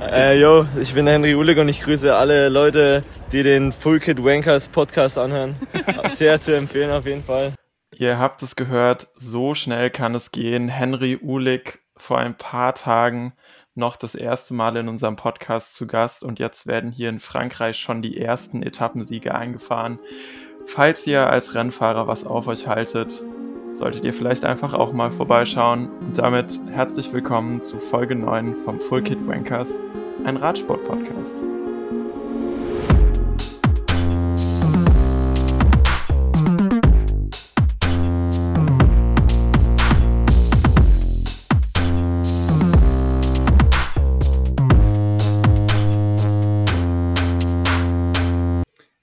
Äh, yo, ich bin Henry Ulig und ich grüße alle Leute, die den Full Kid Wankers Podcast anhören. Sehr zu empfehlen auf jeden Fall. Ihr habt es gehört, so schnell kann es gehen. Henry Ulig vor ein paar Tagen noch das erste Mal in unserem Podcast zu Gast und jetzt werden hier in Frankreich schon die ersten Etappensiege eingefahren. Falls ihr als Rennfahrer was auf euch haltet, solltet ihr vielleicht einfach auch mal vorbeischauen. Und damit herzlich willkommen zu Folge 9 vom Full Kit Wankers, ein Radsport-Podcast.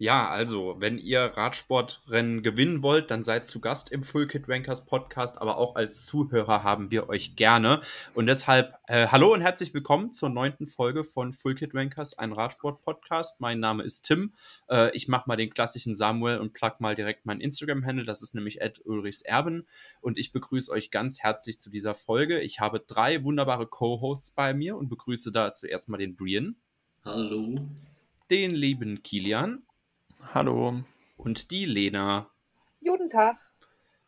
Ja, also, wenn ihr Radsportrennen gewinnen wollt, dann seid zu Gast im Full Kit Rankers Podcast, aber auch als Zuhörer haben wir euch gerne. Und deshalb, äh, hallo und herzlich willkommen zur neunten Folge von Full Kit Rankers, ein Radsport-Podcast. Mein Name ist Tim. Äh, ich mache mal den klassischen Samuel und plug mal direkt mein Instagram-Handle. Das ist nämlich ulrichserben. Und ich begrüße euch ganz herzlich zu dieser Folge. Ich habe drei wunderbare Co-Hosts bei mir und begrüße da zuerst mal den Brian. Hallo. Den lieben Kilian. Hallo. Und die Lena. Guten Tag.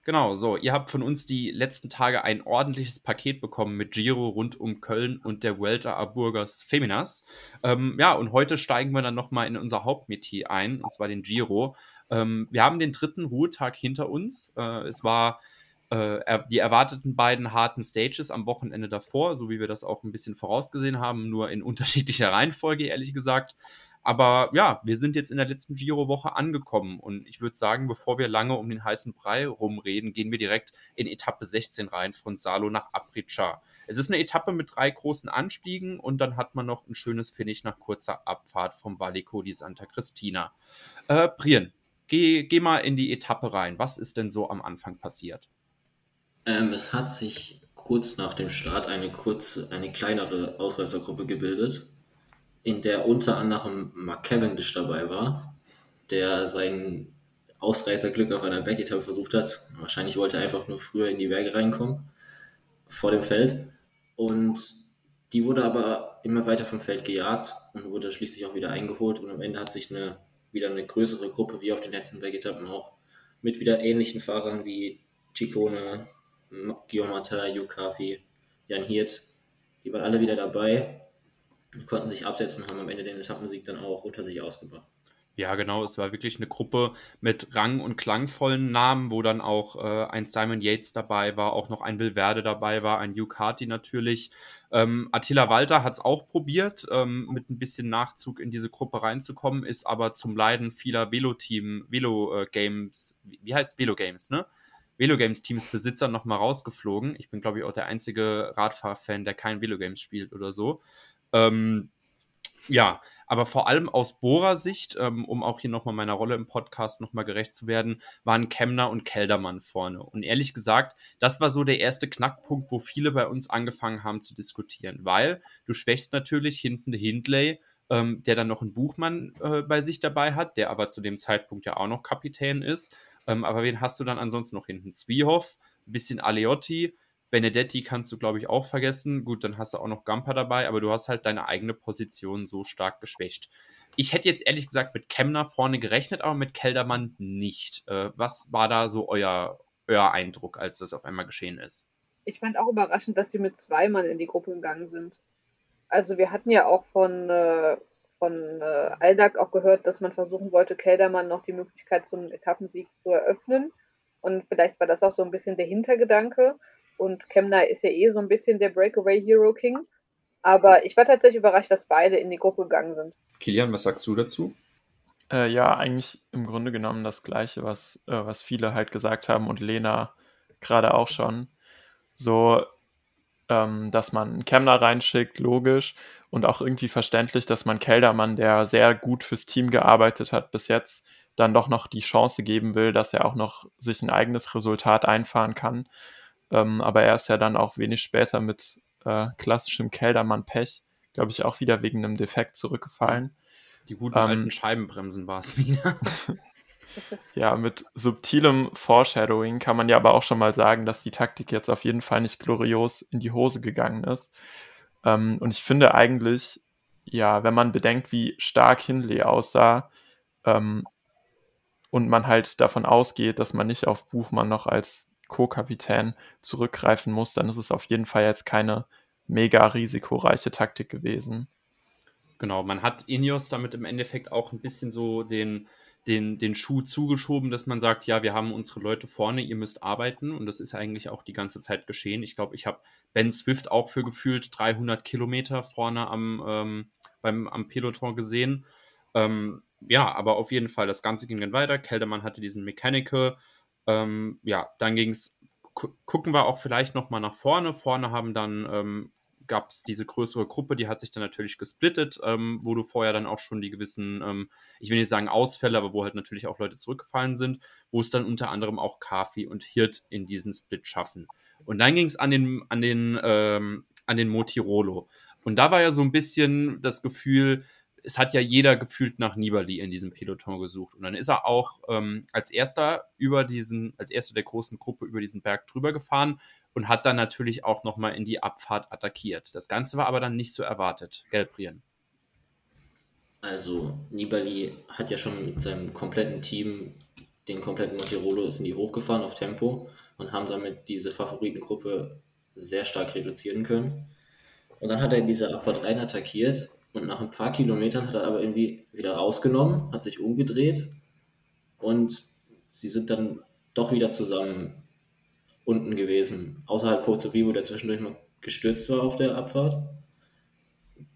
Genau, so, ihr habt von uns die letzten Tage ein ordentliches Paket bekommen mit Giro rund um Köln und der Vuelta a Burgos Feminas. Ähm, ja, und heute steigen wir dann nochmal in unser Hauptmetier ein, und zwar den Giro. Ähm, wir haben den dritten Ruhetag hinter uns. Äh, es war äh, die erwarteten beiden harten Stages am Wochenende davor, so wie wir das auch ein bisschen vorausgesehen haben, nur in unterschiedlicher Reihenfolge, ehrlich gesagt. Aber ja, wir sind jetzt in der letzten Giro-Woche angekommen und ich würde sagen, bevor wir lange um den heißen Brei rumreden, gehen wir direkt in Etappe 16 rein von Salo nach Aprica. Es ist eine Etappe mit drei großen Anstiegen und dann hat man noch ein schönes Finish nach kurzer Abfahrt vom Valico di Santa Cristina. Äh, Brian, geh, geh mal in die Etappe rein. Was ist denn so am Anfang passiert? Ähm, es hat sich kurz nach dem Start eine kurze, eine kleinere Ausreißergruppe gebildet in der unter anderem Mark Cavendish dabei war, der sein Ausreißerglück auf einer Bergetappe versucht hat. Wahrscheinlich wollte er einfach nur früher in die Berge reinkommen, vor dem Feld. Und die wurde aber immer weiter vom Feld gejagt und wurde schließlich auch wieder eingeholt. Und am Ende hat sich eine, wieder eine größere Gruppe, wie auf den letzten Bergetappen auch, mit wieder ähnlichen Fahrern wie Ciccone, Martin, Yukafi, Jan Hirt, die waren alle wieder dabei konnten sich absetzen und haben am Ende den Etappensieg dann auch unter sich ausgebracht. Ja, genau. Es war wirklich eine Gruppe mit rang- und klangvollen Namen, wo dann auch äh, ein Simon Yates dabei war, auch noch ein Will Verde dabei war, ein Hugh Carty natürlich. Ähm, Attila Walter hat es auch probiert, ähm, mit ein bisschen Nachzug in diese Gruppe reinzukommen, ist aber zum Leiden vieler Velo-Team, Velo-Games, äh, wie heißt Velo-Games, ne? Velo-Games-Teams Besitzer nochmal rausgeflogen. Ich bin, glaube ich, auch der einzige Radfahr-Fan, der kein Velo-Games spielt oder so. Ähm, ja, aber vor allem aus Bohrer-Sicht, ähm, um auch hier nochmal meiner Rolle im Podcast nochmal gerecht zu werden, waren Kemner und Keldermann vorne. Und ehrlich gesagt, das war so der erste Knackpunkt, wo viele bei uns angefangen haben zu diskutieren, weil du schwächst natürlich hinten Hindley, ähm, der dann noch einen Buchmann äh, bei sich dabei hat, der aber zu dem Zeitpunkt ja auch noch Kapitän ist. Ähm, aber wen hast du dann ansonsten noch hinten? Zwiehoff, ein bisschen Aleotti, Benedetti kannst du, glaube ich, auch vergessen. Gut, dann hast du auch noch Gamper dabei, aber du hast halt deine eigene Position so stark geschwächt. Ich hätte jetzt ehrlich gesagt mit Kemner vorne gerechnet, aber mit Keldermann nicht. Äh, was war da so euer, euer Eindruck, als das auf einmal geschehen ist? Ich fand auch überraschend, dass sie mit zwei Mann in die Gruppe gegangen sind. Also wir hatten ja auch von, äh, von äh, Aldag auch gehört, dass man versuchen wollte, Keldermann noch die Möglichkeit zum Etappensieg zu eröffnen. Und vielleicht war das auch so ein bisschen der Hintergedanke. Und Kemner ist ja eh so ein bisschen der Breakaway Hero King. Aber ich war tatsächlich überrascht, dass beide in die Gruppe gegangen sind. Kilian, was sagst du dazu? Äh, ja, eigentlich im Grunde genommen das Gleiche, was, äh, was viele halt gesagt haben und Lena gerade auch schon. So, ähm, dass man Kemner reinschickt, logisch. Und auch irgendwie verständlich, dass man Keldermann, der sehr gut fürs Team gearbeitet hat bis jetzt, dann doch noch die Chance geben will, dass er auch noch sich ein eigenes Resultat einfahren kann. Ähm, aber er ist ja dann auch wenig später mit äh, klassischem Keldermann-Pech, glaube ich, auch wieder wegen einem Defekt zurückgefallen. Die guten ähm, alten Scheibenbremsen war es wieder. ja, mit subtilem Foreshadowing kann man ja aber auch schon mal sagen, dass die Taktik jetzt auf jeden Fall nicht glorios in die Hose gegangen ist. Ähm, und ich finde eigentlich, ja, wenn man bedenkt, wie stark Hindley aussah ähm, und man halt davon ausgeht, dass man nicht auf Buchmann noch als Co-Kapitän zurückgreifen muss, dann ist es auf jeden Fall jetzt keine mega risikoreiche Taktik gewesen. Genau, man hat Ineos damit im Endeffekt auch ein bisschen so den, den, den Schuh zugeschoben, dass man sagt, ja, wir haben unsere Leute vorne, ihr müsst arbeiten. Und das ist eigentlich auch die ganze Zeit geschehen. Ich glaube, ich habe Ben Swift auch für gefühlt 300 Kilometer vorne am, ähm, beim, am Peloton gesehen. Ähm, ja, aber auf jeden Fall, das Ganze ging dann weiter. Keldermann hatte diesen Mechanical. Ähm, ja, dann ging es, gucken wir auch vielleicht nochmal nach vorne. Vorne haben dann ähm, gab es diese größere Gruppe, die hat sich dann natürlich gesplittet, ähm, wo du vorher dann auch schon die gewissen, ähm, ich will nicht sagen Ausfälle, aber wo halt natürlich auch Leute zurückgefallen sind, wo es dann unter anderem auch Kafi und Hirt in diesen Split schaffen. Und dann ging es an den, an den, ähm, an den Motirolo. Und da war ja so ein bisschen das Gefühl, es hat ja jeder gefühlt nach Nibali in diesem Peloton gesucht. Und dann ist er auch ähm, als erster über diesen, als erster der großen Gruppe über diesen Berg drüber gefahren und hat dann natürlich auch nochmal in die Abfahrt attackiert. Das Ganze war aber dann nicht so erwartet. Gelbrien. Also Nibali hat ja schon mit seinem kompletten Team den kompletten Montirolo sind die hochgefahren auf Tempo und haben damit diese Favoritengruppe sehr stark reduzieren können. Und dann hat er in dieser Abfahrt rein attackiert und nach ein paar Kilometern hat er aber irgendwie wieder rausgenommen, hat sich umgedreht und sie sind dann doch wieder zusammen unten gewesen, außerhalb Pozzo Vivo, der zwischendurch mal gestürzt war auf der Abfahrt.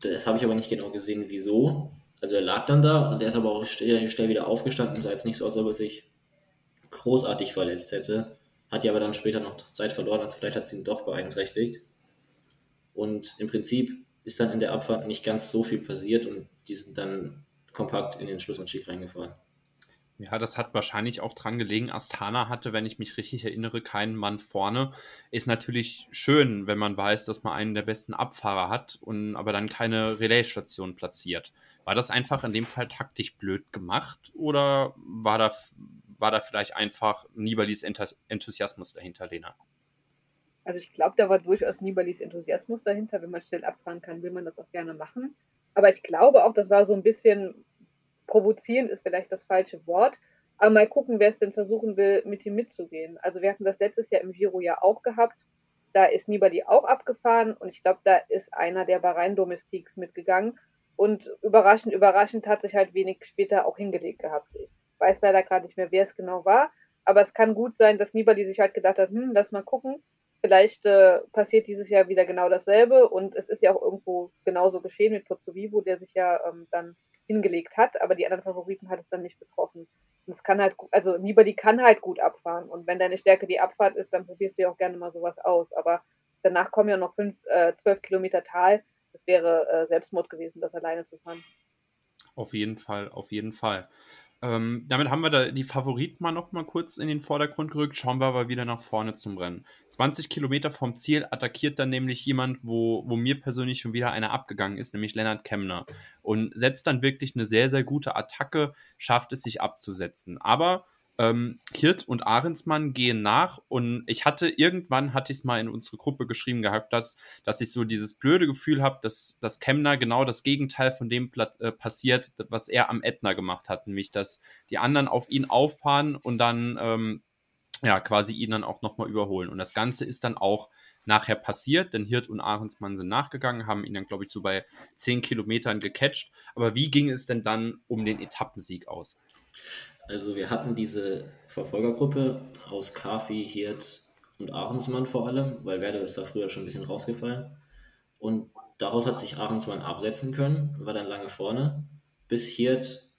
Das habe ich aber nicht genau gesehen, wieso. Also er lag dann da und er ist aber auch schnell wieder aufgestanden, sah jetzt nicht so aus, als ob er sich großartig verletzt hätte. Hat ja aber dann später noch Zeit verloren, also vielleicht hat es ihn doch beeinträchtigt. Und im Prinzip ist dann in der Abfahrt nicht ganz so viel passiert und die sind dann kompakt in den Schlussanstieg reingefahren. Ja, das hat wahrscheinlich auch dran gelegen. Astana hatte, wenn ich mich richtig erinnere, keinen Mann vorne. Ist natürlich schön, wenn man weiß, dass man einen der besten Abfahrer hat und aber dann keine Relaisstation platziert. War das einfach in dem Fall taktisch blöd gemacht oder war da, war da vielleicht einfach Nibalis Enthusiasmus dahinter, Lena? Also ich glaube, da war durchaus Nibalis Enthusiasmus dahinter. Wenn man schnell abfahren kann, will man das auch gerne machen. Aber ich glaube auch, das war so ein bisschen provozierend ist vielleicht das falsche Wort, aber mal gucken, wer es denn versuchen will, mit ihm mitzugehen. Also wir hatten das letztes Jahr im Giro ja auch gehabt. Da ist Nibali auch abgefahren und ich glaube, da ist einer der Bahrain Domestiques mitgegangen. Und überraschend, überraschend hat sich halt wenig später auch hingelegt gehabt. Ich weiß leider gerade nicht mehr, wer es genau war. Aber es kann gut sein, dass Nibali sich halt gedacht hat, hm, lass mal gucken. Vielleicht äh, passiert dieses Jahr wieder genau dasselbe. Und es ist ja auch irgendwo genauso geschehen mit Pozzovivo, der sich ja ähm, dann hingelegt hat, aber die anderen Favoriten hat es dann nicht betroffen. Und es kann halt, also Nibali kann halt gut abfahren. Und wenn deine Stärke die Abfahrt ist, dann probierst du ja auch gerne mal sowas aus. Aber danach kommen ja noch fünf, äh, zwölf Kilometer Tal. Das wäre äh, Selbstmord gewesen, das alleine zu fahren. Auf jeden Fall, auf jeden Fall. Ähm, damit haben wir da die Favoriten mal noch mal kurz in den Vordergrund gerückt. Schauen wir aber wieder nach vorne zum Rennen. 20 Kilometer vom Ziel attackiert dann nämlich jemand, wo, wo mir persönlich schon wieder einer abgegangen ist, nämlich Lennart Kemner. Und setzt dann wirklich eine sehr, sehr gute Attacke, schafft es sich abzusetzen. Aber ähm, Hirt und Ahrensmann gehen nach und ich hatte irgendwann, hatte ich es mal in unsere Gruppe geschrieben gehabt, dass, dass ich so dieses blöde Gefühl habe, dass, dass Kemner genau das Gegenteil von dem äh, passiert, was er am Ätna gemacht hat, nämlich dass die anderen auf ihn auffahren und dann ähm, ja quasi ihn dann auch nochmal überholen. Und das Ganze ist dann auch nachher passiert, denn Hirt und Ahrensmann sind nachgegangen, haben ihn dann, glaube ich, so bei 10 Kilometern gecatcht. Aber wie ging es denn dann um den Etappensieg aus? Also wir hatten diese Verfolgergruppe aus Kafi, Hirt und Ahrensmann vor allem, weil Werder ist da früher schon ein bisschen rausgefallen. Und daraus hat sich Ahrensmann absetzen können, war dann lange vorne, bis Hirt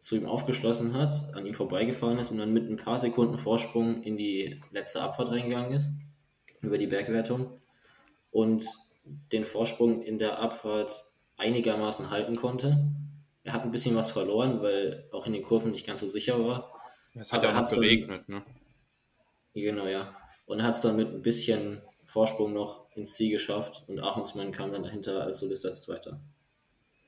zu ihm aufgeschlossen hat, an ihm vorbeigefahren ist und dann mit ein paar Sekunden Vorsprung in die letzte Abfahrt reingegangen ist, über die Bergwertung. Und den Vorsprung in der Abfahrt einigermaßen halten konnte er hat ein bisschen was verloren, weil auch in den Kurven nicht ganz so sicher war. Es hat ja auch noch geregnet, ne? Genau, ja. Und er hat es dann mit ein bisschen Vorsprung noch ins Ziel geschafft und Achungsmann kam dann dahinter als Solist als Zweiter.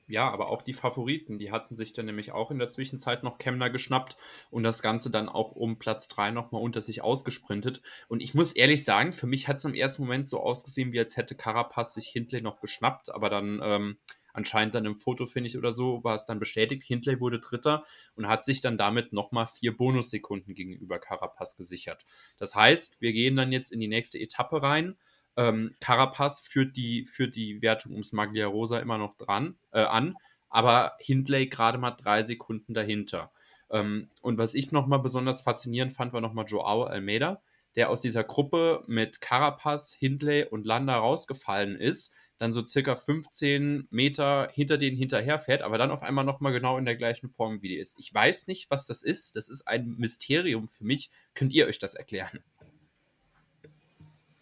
Ja, aber auch die Favoriten, die hatten sich dann nämlich auch in der Zwischenzeit noch Kemner geschnappt und das Ganze dann auch um Platz 3 nochmal unter sich ausgesprintet. Und ich muss ehrlich sagen, für mich hat es im ersten Moment so ausgesehen, wie als hätte Carapaz sich Hindley noch geschnappt, aber dann ähm, anscheinend dann im Foto, finde ich, oder so, war es dann bestätigt. Hindley wurde Dritter und hat sich dann damit nochmal vier Bonussekunden gegenüber Carapaz gesichert. Das heißt, wir gehen dann jetzt in die nächste Etappe rein. Ähm, Carapaz führt die, führt die Wertung ums Maglia Rosa immer noch dran, äh, an, aber Hindley gerade mal drei Sekunden dahinter. Ähm, und was ich nochmal besonders faszinierend fand, war nochmal Joao Almeida, der aus dieser Gruppe mit Carapaz, Hindley und Landa rausgefallen ist, dann so circa 15 Meter hinter denen hinterherfährt, aber dann auf einmal nochmal genau in der gleichen Form wie die ist. Ich weiß nicht, was das ist. Das ist ein Mysterium für mich. Könnt ihr euch das erklären?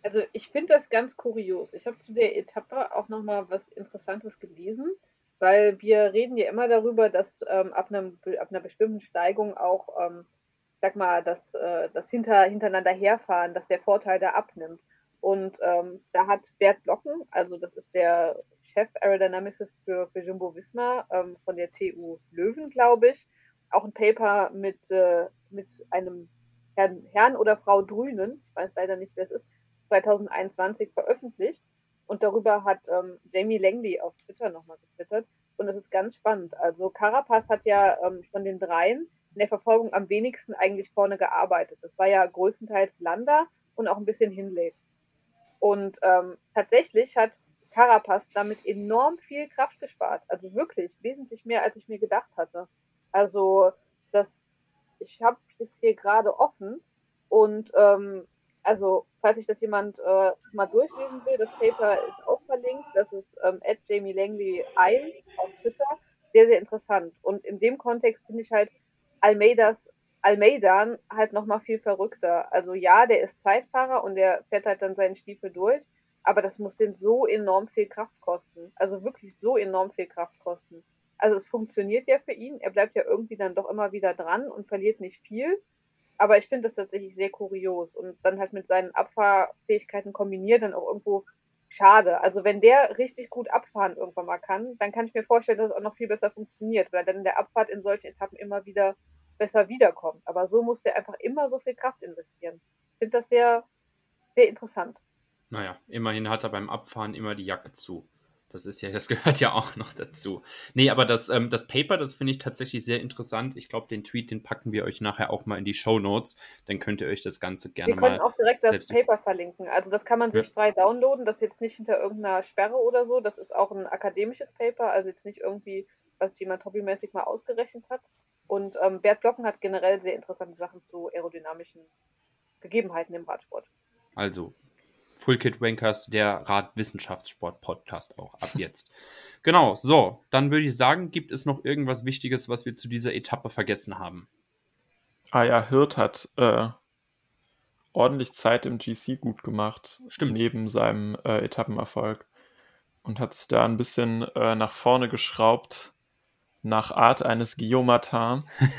Also ich finde das ganz kurios. Ich habe zu der Etappe auch nochmal was Interessantes gelesen, weil wir reden ja immer darüber, dass ähm, ab, einem, ab einer bestimmten Steigung auch ähm, sag mal, das, äh, das hinter, hintereinander herfahren, dass der Vorteil da abnimmt. Und ähm, da hat Bert Blocken, also das ist der Chef Aerodynamicist für, für Jumbo Visma ähm, von der TU Löwen, glaube ich, auch ein Paper mit, äh, mit einem Herrn, Herrn oder Frau Drünen, ich weiß leider nicht, wer es ist, 2021 veröffentlicht. Und darüber hat ähm, Jamie Langley auf Twitter nochmal getwittert. Und es ist ganz spannend. Also Carapaz hat ja ähm, von den dreien in der Verfolgung am wenigsten eigentlich vorne gearbeitet. Das war ja größtenteils Landa und auch ein bisschen Hinley. Und ähm, tatsächlich hat Carapaz damit enorm viel Kraft gespart. Also wirklich wesentlich mehr, als ich mir gedacht hatte. Also das, ich habe es hier gerade offen und ähm, also falls sich das jemand äh, mal durchlesen will, das Paper ist auch verlinkt. Das ist ähm, Jamie Langley 1 auf Twitter. Sehr, sehr interessant. Und in dem Kontext finde ich halt, Almeidas Almeidan halt nochmal viel verrückter. Also ja, der ist Zeitfahrer und der fährt halt dann seinen Stiefel durch, aber das muss den so enorm viel Kraft kosten. Also wirklich so enorm viel Kraft kosten. Also es funktioniert ja für ihn, er bleibt ja irgendwie dann doch immer wieder dran und verliert nicht viel. Aber ich finde das tatsächlich sehr kurios und dann halt mit seinen Abfahrfähigkeiten kombiniert dann auch irgendwo schade. Also wenn der richtig gut abfahren irgendwann mal kann, dann kann ich mir vorstellen, dass es auch noch viel besser funktioniert, weil dann der Abfahrt in solchen Etappen immer wieder besser wiederkommt. Aber so muss der einfach immer so viel Kraft investieren. Ich finde das sehr, sehr interessant. Naja, immerhin hat er beim Abfahren immer die Jacke zu. Das ist ja, das gehört ja auch noch dazu. Nee, aber das, ähm, das Paper, das finde ich tatsächlich sehr interessant. Ich glaube, den Tweet, den packen wir euch nachher auch mal in die Show Notes. Dann könnt ihr euch das Ganze gerne mal. Wir können auch direkt das Paper verlinken. Also das kann man sich ja. frei downloaden. Das ist jetzt nicht hinter irgendeiner Sperre oder so. Das ist auch ein akademisches Paper, also jetzt nicht irgendwie, was jemand hobbymäßig mal ausgerechnet hat. Und ähm, Bert Blocken hat generell sehr interessante Sachen zu aerodynamischen Gegebenheiten im Radsport. Also, Full Kit Wankers, der Radwissenschaftssport-Podcast auch ab jetzt. genau, so, dann würde ich sagen, gibt es noch irgendwas Wichtiges, was wir zu dieser Etappe vergessen haben? Ah ja, Hirt hat äh, ordentlich Zeit im GC gut gemacht. Stimmt. Neben seinem äh, Etappenerfolg. Und hat sich da ein bisschen äh, nach vorne geschraubt nach Art eines Guillaume Martin.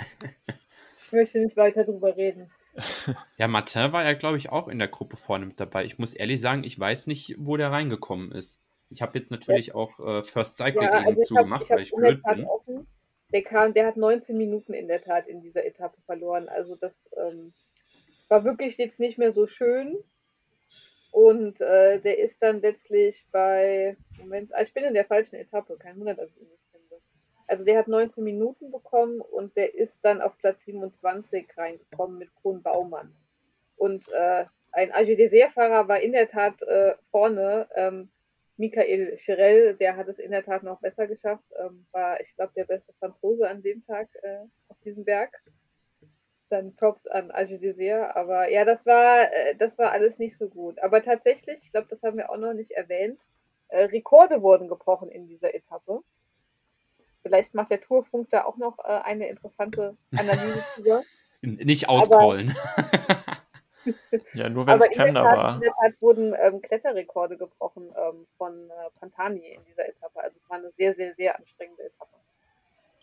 ich möchte nicht weiter drüber reden. Ja, Martin war ja, glaube ich, auch in der Gruppe vorne mit dabei. Ich muss ehrlich sagen, ich weiß nicht, wo der reingekommen ist. Ich habe jetzt natürlich ja. auch äh, First Cycle ja, also zugemacht, weil ich blöd bin. Offen. Der, kam, der hat 19 Minuten in der Tat in dieser Etappe verloren. Also das ähm, war wirklich jetzt nicht mehr so schön. Und äh, der ist dann letztlich bei, Moment, ah, ich bin in der falschen Etappe, kein Wunder, dass ich also der hat 19 Minuten bekommen und der ist dann auf Platz 27 reingekommen mit Kron Baumann. Und äh, ein AG-Dessert-Fahrer war in der Tat äh, vorne. Ähm, Michael Chirel, der hat es in der Tat noch besser geschafft, ähm, war, ich glaube, der beste Franzose an dem Tag äh, auf diesem Berg. Dann Props an AG Dessert. Aber ja, das war, äh, das war alles nicht so gut. Aber tatsächlich, ich glaube, das haben wir auch noch nicht erwähnt, äh, Rekorde wurden gebrochen in dieser Etappe. Vielleicht macht der Tourfunk da auch noch äh, eine interessante Analyse drüber. Nicht outcallen. ja, nur wenn es Kemner war. In der Tat wurden ähm, Kletterrekorde gebrochen ähm, von äh, Pantani in dieser Etappe. Also es war eine sehr, sehr, sehr anstrengende Etappe.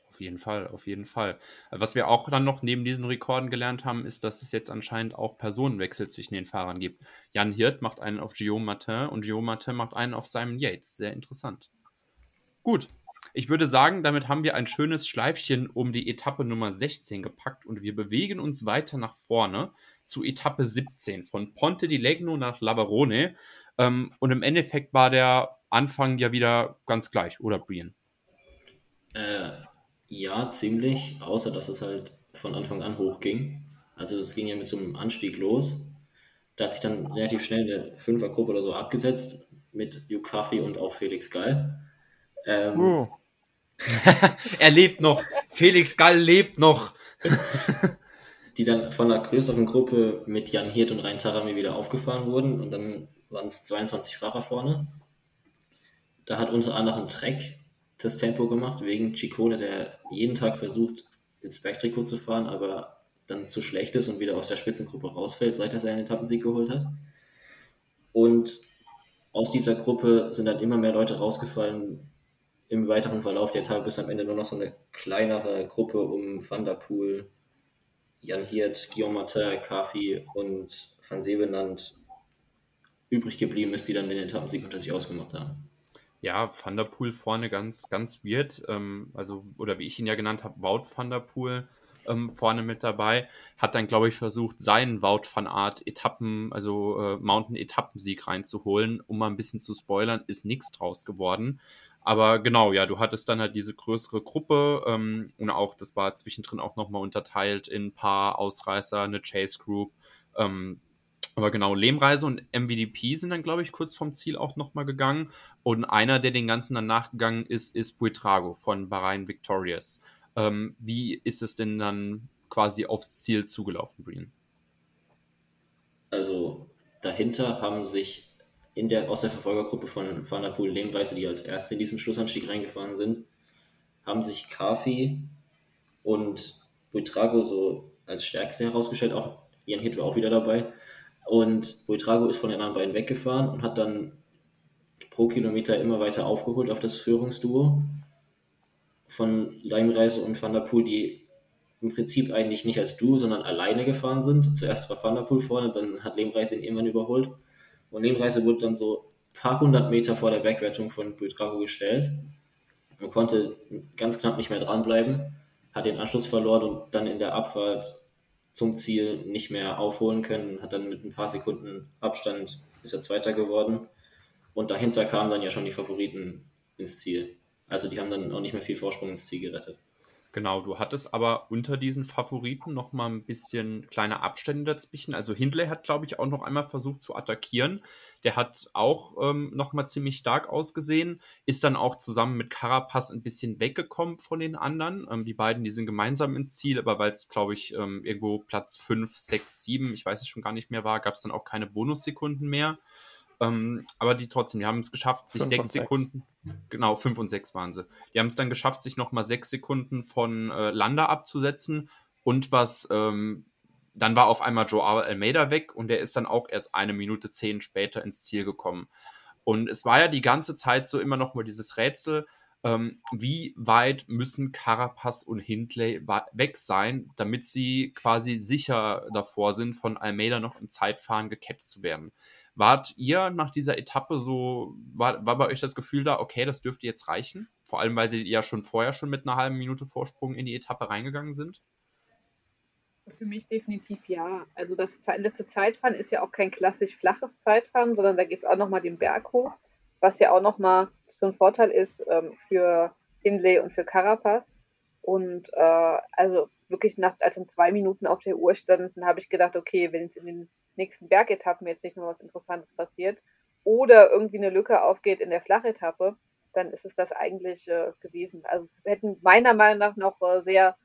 Auf jeden Fall, auf jeden Fall. Was wir auch dann noch neben diesen Rekorden gelernt haben, ist, dass es jetzt anscheinend auch Personenwechsel zwischen den Fahrern gibt. Jan Hirt macht einen auf Guillaume Martin und Guillaume Martin macht einen auf Simon Yates. Sehr interessant. Gut, ich würde sagen, damit haben wir ein schönes Schleifchen um die Etappe Nummer 16 gepackt und wir bewegen uns weiter nach vorne zu Etappe 17 von Ponte di Legno nach Lavarone. Ähm, und im Endeffekt war der Anfang ja wieder ganz gleich, oder Brian? Äh, ja, ziemlich, außer dass es halt von Anfang an hochging. Also es ging ja mit so einem Anstieg los. Da hat sich dann relativ schnell eine Fünfergruppe oder so abgesetzt mit Yukafi und auch Felix Gall. Ähm, Uh, er lebt noch. Felix Gall lebt noch. die dann von einer größeren Gruppe mit Jan Hirt und Rein Tarami wieder aufgefahren wurden und dann waren es 22 Fahrer vorne. Da hat unter anderem Trek das Tempo gemacht, wegen Chicone, der jeden Tag versucht, ins Bergtrikot zu fahren, aber dann zu schlecht ist und wieder aus der Spitzengruppe rausfällt, seit er seinen Etappensieg geholt hat. Und aus dieser Gruppe sind dann immer mehr Leute rausgefallen im weiteren Verlauf der Etappe, bis am Ende nur noch so eine kleinere Gruppe um Van der Poel, Jan Hirt, Guillaume Martin, Kafi und Van Seebenand übrig geblieben ist, die dann den Etappensieg unter sich ausgemacht haben. Ja, Van der Poel vorne ganz, ganz weird. Ähm, also, oder wie ich ihn ja genannt habe, Wout Van der Poel ähm, vorne mit dabei. Hat dann, glaube ich, versucht, seinen Wout van Art Etappen, also äh, Mountain-Etappensieg reinzuholen. Um mal ein bisschen zu spoilern, ist nichts draus geworden. Aber genau, ja, du hattest dann halt diese größere Gruppe ähm, und auch, das war zwischendrin auch nochmal unterteilt in ein paar Ausreißer, eine Chase Group. Ähm, aber genau, Lehmreise und MVDP sind dann, glaube ich, kurz vom Ziel auch nochmal gegangen. Und einer, der den Ganzen dann nachgegangen ist, ist Buitrago von Bahrain Victorious. Ähm, wie ist es denn dann quasi aufs Ziel zugelaufen, Brian? Also dahinter haben sich in der, aus der Verfolgergruppe von Van der Poel Lehmreise, die als erste in diesen Schlussanstieg reingefahren sind, haben sich Kafi und Buitrago so als stärkste herausgestellt. Auch Ian Hit war auch wieder dabei. Und Buitrago ist von den anderen beiden weggefahren und hat dann pro Kilometer immer weiter aufgeholt auf das Führungsduo von Leimreise und Van der Poel, die im Prinzip eigentlich nicht als Duo, sondern alleine gefahren sind. Zuerst war Van der Poel vorne, dann hat Lehmreise ihn irgendwann überholt. Und Lehmreise wurde dann so ein paar hundert Meter vor der Bergwertung von Buitrago gestellt und konnte ganz knapp nicht mehr dranbleiben, hat den Anschluss verloren und dann in der Abfahrt zum Ziel nicht mehr aufholen können, hat dann mit ein paar Sekunden Abstand ist er Zweiter geworden. Und dahinter kamen dann ja schon die Favoriten ins Ziel. Also die haben dann auch nicht mehr viel Vorsprung ins Ziel gerettet. Genau, du hattest aber unter diesen Favoriten noch mal ein bisschen kleine Abstände dazwischen. Also Hindley hat, glaube ich, auch noch einmal versucht zu attackieren. Der hat auch ähm, noch mal ziemlich stark ausgesehen, ist dann auch zusammen mit Carapaz ein bisschen weggekommen von den anderen. Ähm, die beiden, die sind gemeinsam ins Ziel, aber weil es, glaube ich, ähm, irgendwo Platz 5, 6, 7, ich weiß es schon gar nicht mehr war, gab es dann auch keine Bonussekunden mehr. Ähm, aber die trotzdem, die haben es geschafft, sich sechs und sechs. Sekunden, genau, fünf und sechs waren sie. Die haben es dann geschafft, sich nochmal sechs Sekunden von äh, Landa abzusetzen. Und was, ähm, dann war auf einmal Joao Almeida weg und der ist dann auch erst eine Minute zehn später ins Ziel gekommen. Und es war ja die ganze Zeit so immer noch mal dieses Rätsel, ähm, wie weit müssen Carapaz und Hindley weg sein, damit sie quasi sicher davor sind, von Almeida noch im Zeitfahren gecatcht zu werden. Wart ihr nach dieser Etappe so, war, war bei euch das Gefühl da, okay, das dürfte jetzt reichen? Vor allem, weil sie ja schon vorher schon mit einer halben Minute Vorsprung in die Etappe reingegangen sind? Für mich definitiv ja. Also das letzte Zeitfahren ist ja auch kein klassisch flaches Zeitfahren, sondern da geht es auch nochmal den Berg hoch, was ja auch nochmal so ein Vorteil ist ähm, für Hindley und für Carapaz. Und äh, also wirklich nach, als dann zwei Minuten auf der Uhr standen, habe ich gedacht, okay, wenn es in den nächsten Bergetappen jetzt nicht nur was Interessantes passiert oder irgendwie eine Lücke aufgeht in der Flachetappe, dann ist es das eigentlich äh, gewesen. Also es hätten meiner Meinung nach noch äh, sehr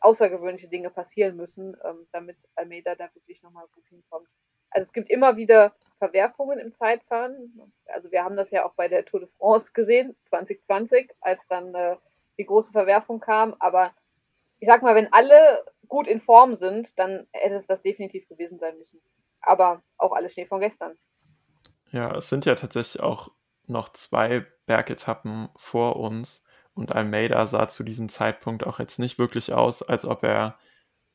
außergewöhnliche Dinge passieren müssen, ähm, damit Almeida da wirklich nochmal gut hinkommt. Also es gibt immer wieder Verwerfungen im Zeitfahren. Also wir haben das ja auch bei der Tour de France gesehen, 2020, als dann äh, die große Verwerfung kam. Aber ich sag mal, wenn alle gut in Form sind, dann hätte es das definitiv gewesen sein müssen. Aber auch alles Schnee von gestern. Ja, es sind ja tatsächlich auch noch zwei Bergetappen vor uns und Almeida sah zu diesem Zeitpunkt auch jetzt nicht wirklich aus, als ob er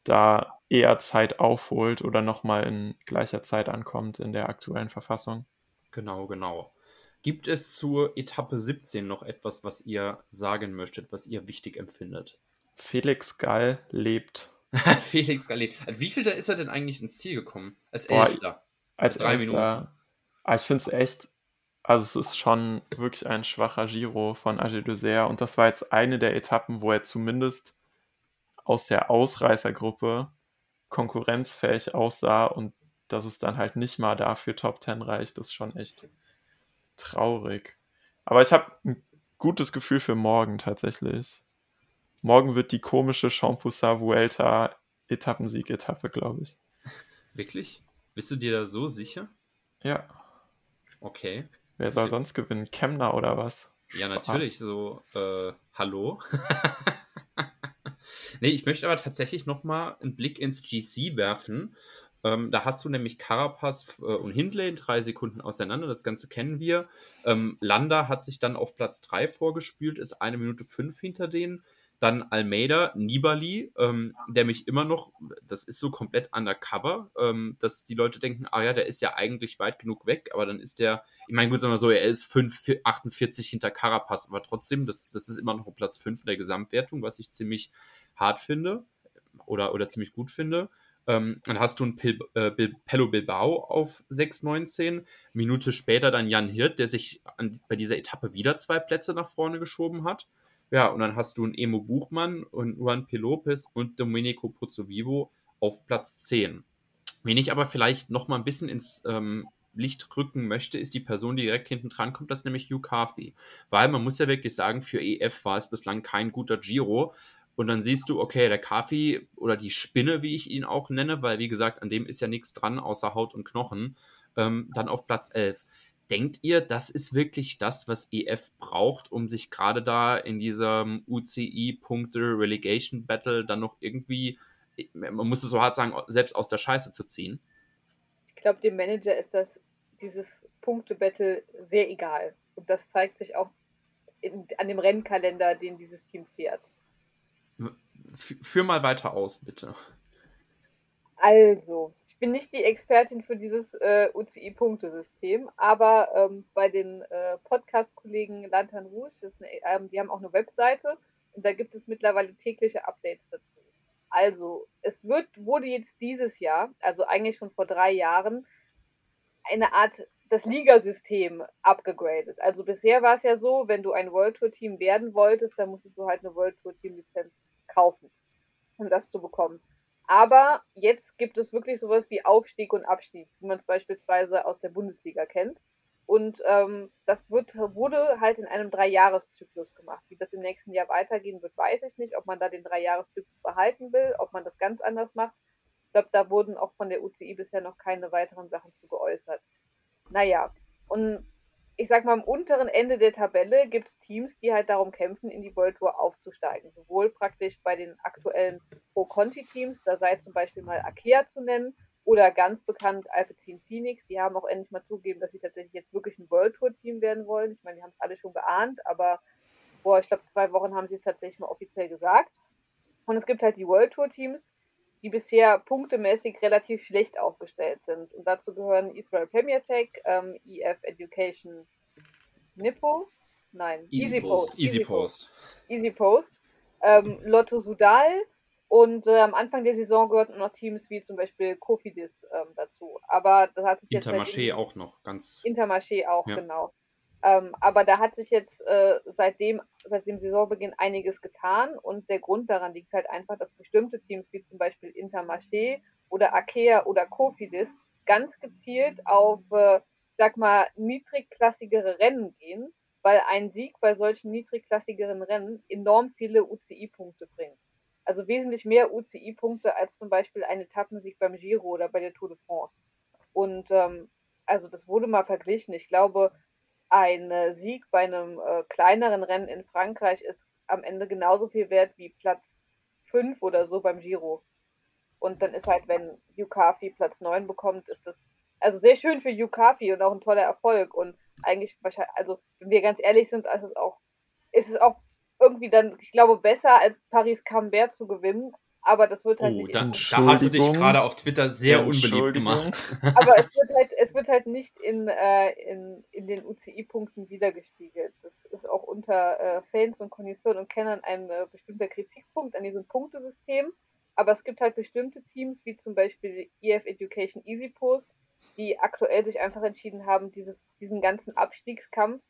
da eher Zeit aufholt oder nochmal in gleicher Zeit ankommt in der aktuellen Verfassung. Genau, genau. Gibt es zur Etappe 17 noch etwas, was ihr sagen möchtet, was ihr wichtig empfindet? Felix Gall lebt. Felix Gallet. Als wie viel da ist er denn eigentlich ins Ziel gekommen? Als Elfter. Als Drei Elfter. Ah, ich finde es echt Also es ist schon wirklich ein schwacher Giro von Agé Dessert und das war jetzt eine der Etappen, wo er zumindest aus der Ausreißergruppe konkurrenzfähig aussah und dass es dann halt nicht mal dafür Top 10 reicht, ist schon echt traurig. Aber ich habe ein gutes Gefühl für morgen tatsächlich. Morgen wird die komische Champoussin Vuelta Etappensieg-Etappe, glaube ich. Wirklich? Bist du dir da so sicher? Ja. Okay. Wer soll sonst gewinnen? Kemner oder was? Ja, natürlich. So, äh, hallo. nee, ich möchte aber tatsächlich nochmal einen Blick ins GC werfen. Ähm, da hast du nämlich Carapaz äh, und Hindley drei Sekunden auseinander. Das Ganze kennen wir. Ähm, Landa hat sich dann auf Platz 3 vorgespült, ist eine Minute fünf hinter denen. Dann Almeida, Nibali, ähm, der mich immer noch, das ist so komplett undercover, ähm, dass die Leute denken, ah ja, der ist ja eigentlich weit genug weg, aber dann ist der, ich meine, gut, sagen wir so, er ist 5, 48 hinter Carapaz, aber trotzdem, das, das ist immer noch Platz 5 der Gesamtwertung, was ich ziemlich hart finde oder, oder ziemlich gut finde. Ähm, dann hast du einen Pil äh, Pello Bilbao auf 6,19. Minute später dann Jan Hirt, der sich an, bei dieser Etappe wieder zwei Plätze nach vorne geschoben hat. Ja, und dann hast du einen Emo Buchmann und Juan P. Lopez und Domenico Pozzovivo auf Platz 10. Wen ich aber vielleicht noch mal ein bisschen ins ähm, Licht rücken möchte, ist die Person, die direkt hinten dran kommt, das ist nämlich Hugh Carthy. Weil man muss ja wirklich sagen, für EF war es bislang kein guter Giro. Und dann siehst du, okay, der Kaffee oder die Spinne, wie ich ihn auch nenne, weil wie gesagt, an dem ist ja nichts dran außer Haut und Knochen, ähm, dann auf Platz 11. Denkt ihr, das ist wirklich das, was EF braucht, um sich gerade da in diesem UCI-Punkte-Relegation-Battle dann noch irgendwie, man muss es so hart sagen, selbst aus der Scheiße zu ziehen? Ich glaube, dem Manager ist das, dieses Punkte-Battle sehr egal. Und das zeigt sich auch in, an dem Rennkalender, den dieses Team fährt. Führ mal weiter aus, bitte. Also, ich bin nicht die Expertin für dieses äh, UCI-Punktesystem, aber ähm, bei den äh, Podcast-Kollegen Lantern Rouge, eine, ähm, die haben auch eine Webseite und da gibt es mittlerweile tägliche Updates dazu. Also, es wird, wurde jetzt dieses Jahr, also eigentlich schon vor drei Jahren, eine Art das Ligasystem abgegradet. Also bisher war es ja so, wenn du ein World Tour Team werden wolltest, dann musstest du halt eine World Tour Team Lizenz kaufen, um das zu bekommen. Aber jetzt gibt es wirklich sowas wie Aufstieg und Abstieg, wie man es beispielsweise aus der Bundesliga kennt. Und ähm, das wird, wurde halt in einem Dreijahreszyklus gemacht. Wie das im nächsten Jahr weitergehen wird, weiß ich nicht. Ob man da den Dreijahreszyklus behalten will, ob man das ganz anders macht. Ich glaube, da wurden auch von der UCI bisher noch keine weiteren Sachen zu geäußert. Naja, und ich sag mal, am unteren Ende der Tabelle gibt es Teams, die halt darum kämpfen, in die World Tour aufzusteigen. Sowohl praktisch bei den aktuellen Pro-Conti-Teams, da sei zum Beispiel mal Akea zu nennen, oder ganz bekannt Alpecin Phoenix. Die haben auch endlich mal zugegeben, dass sie tatsächlich jetzt wirklich ein World Tour-Team werden wollen. Ich meine, die haben es alle schon geahnt, aber vor, ich glaube, zwei Wochen haben sie es tatsächlich mal offiziell gesagt. Und es gibt halt die World Tour-Teams, die bisher punktemäßig relativ schlecht aufgestellt sind. Und dazu gehören Israel Premier Tech, ähm, EF Education Nippo, nein, Easy, Easy Post. Post. Easy Post. Easy Post. Ähm, Lotto Sudal und äh, am Anfang der Saison gehörten noch Teams wie zum Beispiel Kofidis ähm, dazu. Aber das hat sich Intermarché auch noch, ganz. Intermarché auch, ja. genau. Ähm, aber da hat sich jetzt äh, seitdem, seit dem Saisonbeginn einiges getan und der Grund daran liegt halt einfach, dass bestimmte Teams wie zum Beispiel Intermarché oder Akea oder Kofidis ganz gezielt auf, äh, sag mal, niedrigklassigere Rennen gehen, weil ein Sieg bei solchen niedrigklassigeren Rennen enorm viele UCI-Punkte bringt. Also wesentlich mehr UCI-Punkte als zum Beispiel ein Etappensieg beim Giro oder bei der Tour de France. Und ähm, also das wurde mal verglichen. Ich glaube, ein äh, Sieg bei einem äh, kleineren Rennen in Frankreich ist am Ende genauso viel wert wie Platz 5 oder so beim Giro. Und dann ist halt, wenn Yukafi Platz 9 bekommt, ist das also sehr schön für Yukafi und auch ein toller Erfolg. Und eigentlich wahrscheinlich, also wenn wir ganz ehrlich sind, ist es auch, ist es auch irgendwie dann, ich glaube, besser als Paris-Camembert zu gewinnen, aber das wird halt oh, nicht. Dann, da hast du dich gerade auf Twitter sehr unbeliebt gemacht. Aber es wird halt, es wird halt nicht in, äh, in, in den UCI-Punkten wiedergespiegelt. Das ist auch unter äh, Fans und Konditionen und Kennern ein äh, bestimmter Kritikpunkt an diesem Punktesystem. Aber es gibt halt bestimmte Teams, wie zum Beispiel EF Education Easy Post, die aktuell sich einfach entschieden haben, dieses, diesen ganzen Abstiegskampf,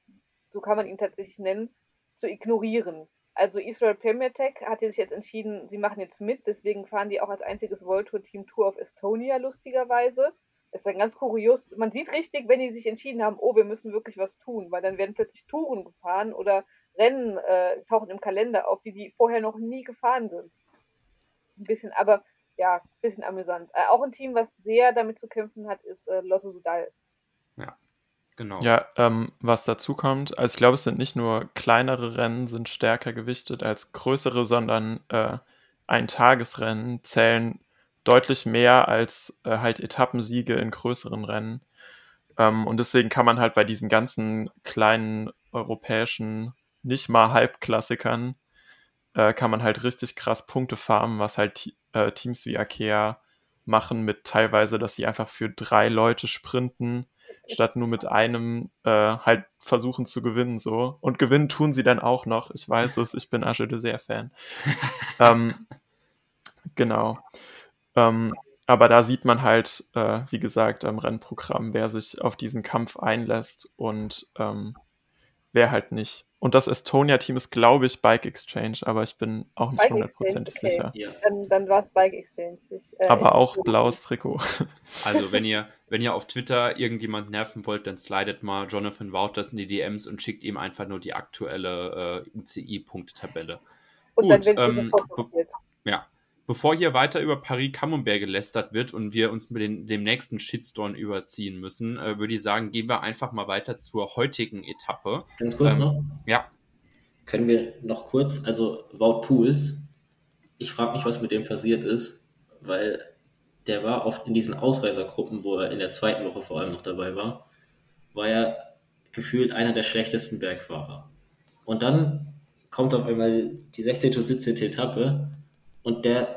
so kann man ihn tatsächlich nennen, zu ignorieren. Also Israel Premier Tech hat sich jetzt entschieden, sie machen jetzt mit, deswegen fahren die auch als einziges World Tour Team Tour of Estonia, lustigerweise. Das ist dann ganz kurios. Man sieht richtig, wenn die sich entschieden haben, oh, wir müssen wirklich was tun, weil dann werden plötzlich Touren gefahren oder Rennen äh, tauchen im Kalender auf, die die vorher noch nie gefahren sind. Ein bisschen, aber ja, ein bisschen amüsant. Äh, auch ein Team, was sehr damit zu kämpfen hat, ist äh, Lotto Sudal. Ja, genau. Ja, ähm, was dazu kommt, also ich glaube, es sind nicht nur kleinere Rennen sind stärker gewichtet als größere, sondern äh, Tagesrennen zählen deutlich mehr als äh, halt Etappensiege in größeren Rennen. Ähm, und deswegen kann man halt bei diesen ganzen kleinen europäischen, nicht mal Halbklassikern, äh, kann man halt richtig krass Punkte farmen, was halt äh, Teams wie Akea machen mit teilweise, dass sie einfach für drei Leute sprinten, statt nur mit einem äh, halt versuchen zu gewinnen so. Und gewinnen tun sie dann auch noch. Ich weiß es, ich bin Asche de Fan. ähm, genau. Ähm, aber da sieht man halt, äh, wie gesagt, am Rennprogramm, wer sich auf diesen Kampf einlässt und ähm, wer halt nicht. Und das Estonia-Team ist, glaube ich, Bike Exchange, aber ich bin auch nicht hundertprozentig okay. sicher. Ja. Dann, dann war es Bike Exchange. Ich, äh, aber auch blaues Trikot. Also, wenn ihr, wenn ihr auf Twitter irgendjemand nerven wollt, dann slidet mal Jonathan Wouters in die DMs und schickt ihm einfach nur die aktuelle äh, UCI-Punktetabelle. Und Gut, dann ähm, ja, bevor hier weiter über Paris-Camembert gelästert wird und wir uns mit den, dem nächsten Shitstorm überziehen müssen, äh, würde ich sagen, gehen wir einfach mal weiter zur heutigen Etappe. Ganz kurz ähm, noch? Ja. Können wir noch kurz, also Wout Pools, ich frage mich, was mit dem passiert ist, weil der war oft in diesen Ausreisergruppen, wo er in der zweiten Woche vor allem noch dabei war, war er gefühlt einer der schlechtesten Bergfahrer. Und dann kommt auf einmal die 16. und 17. Etappe und der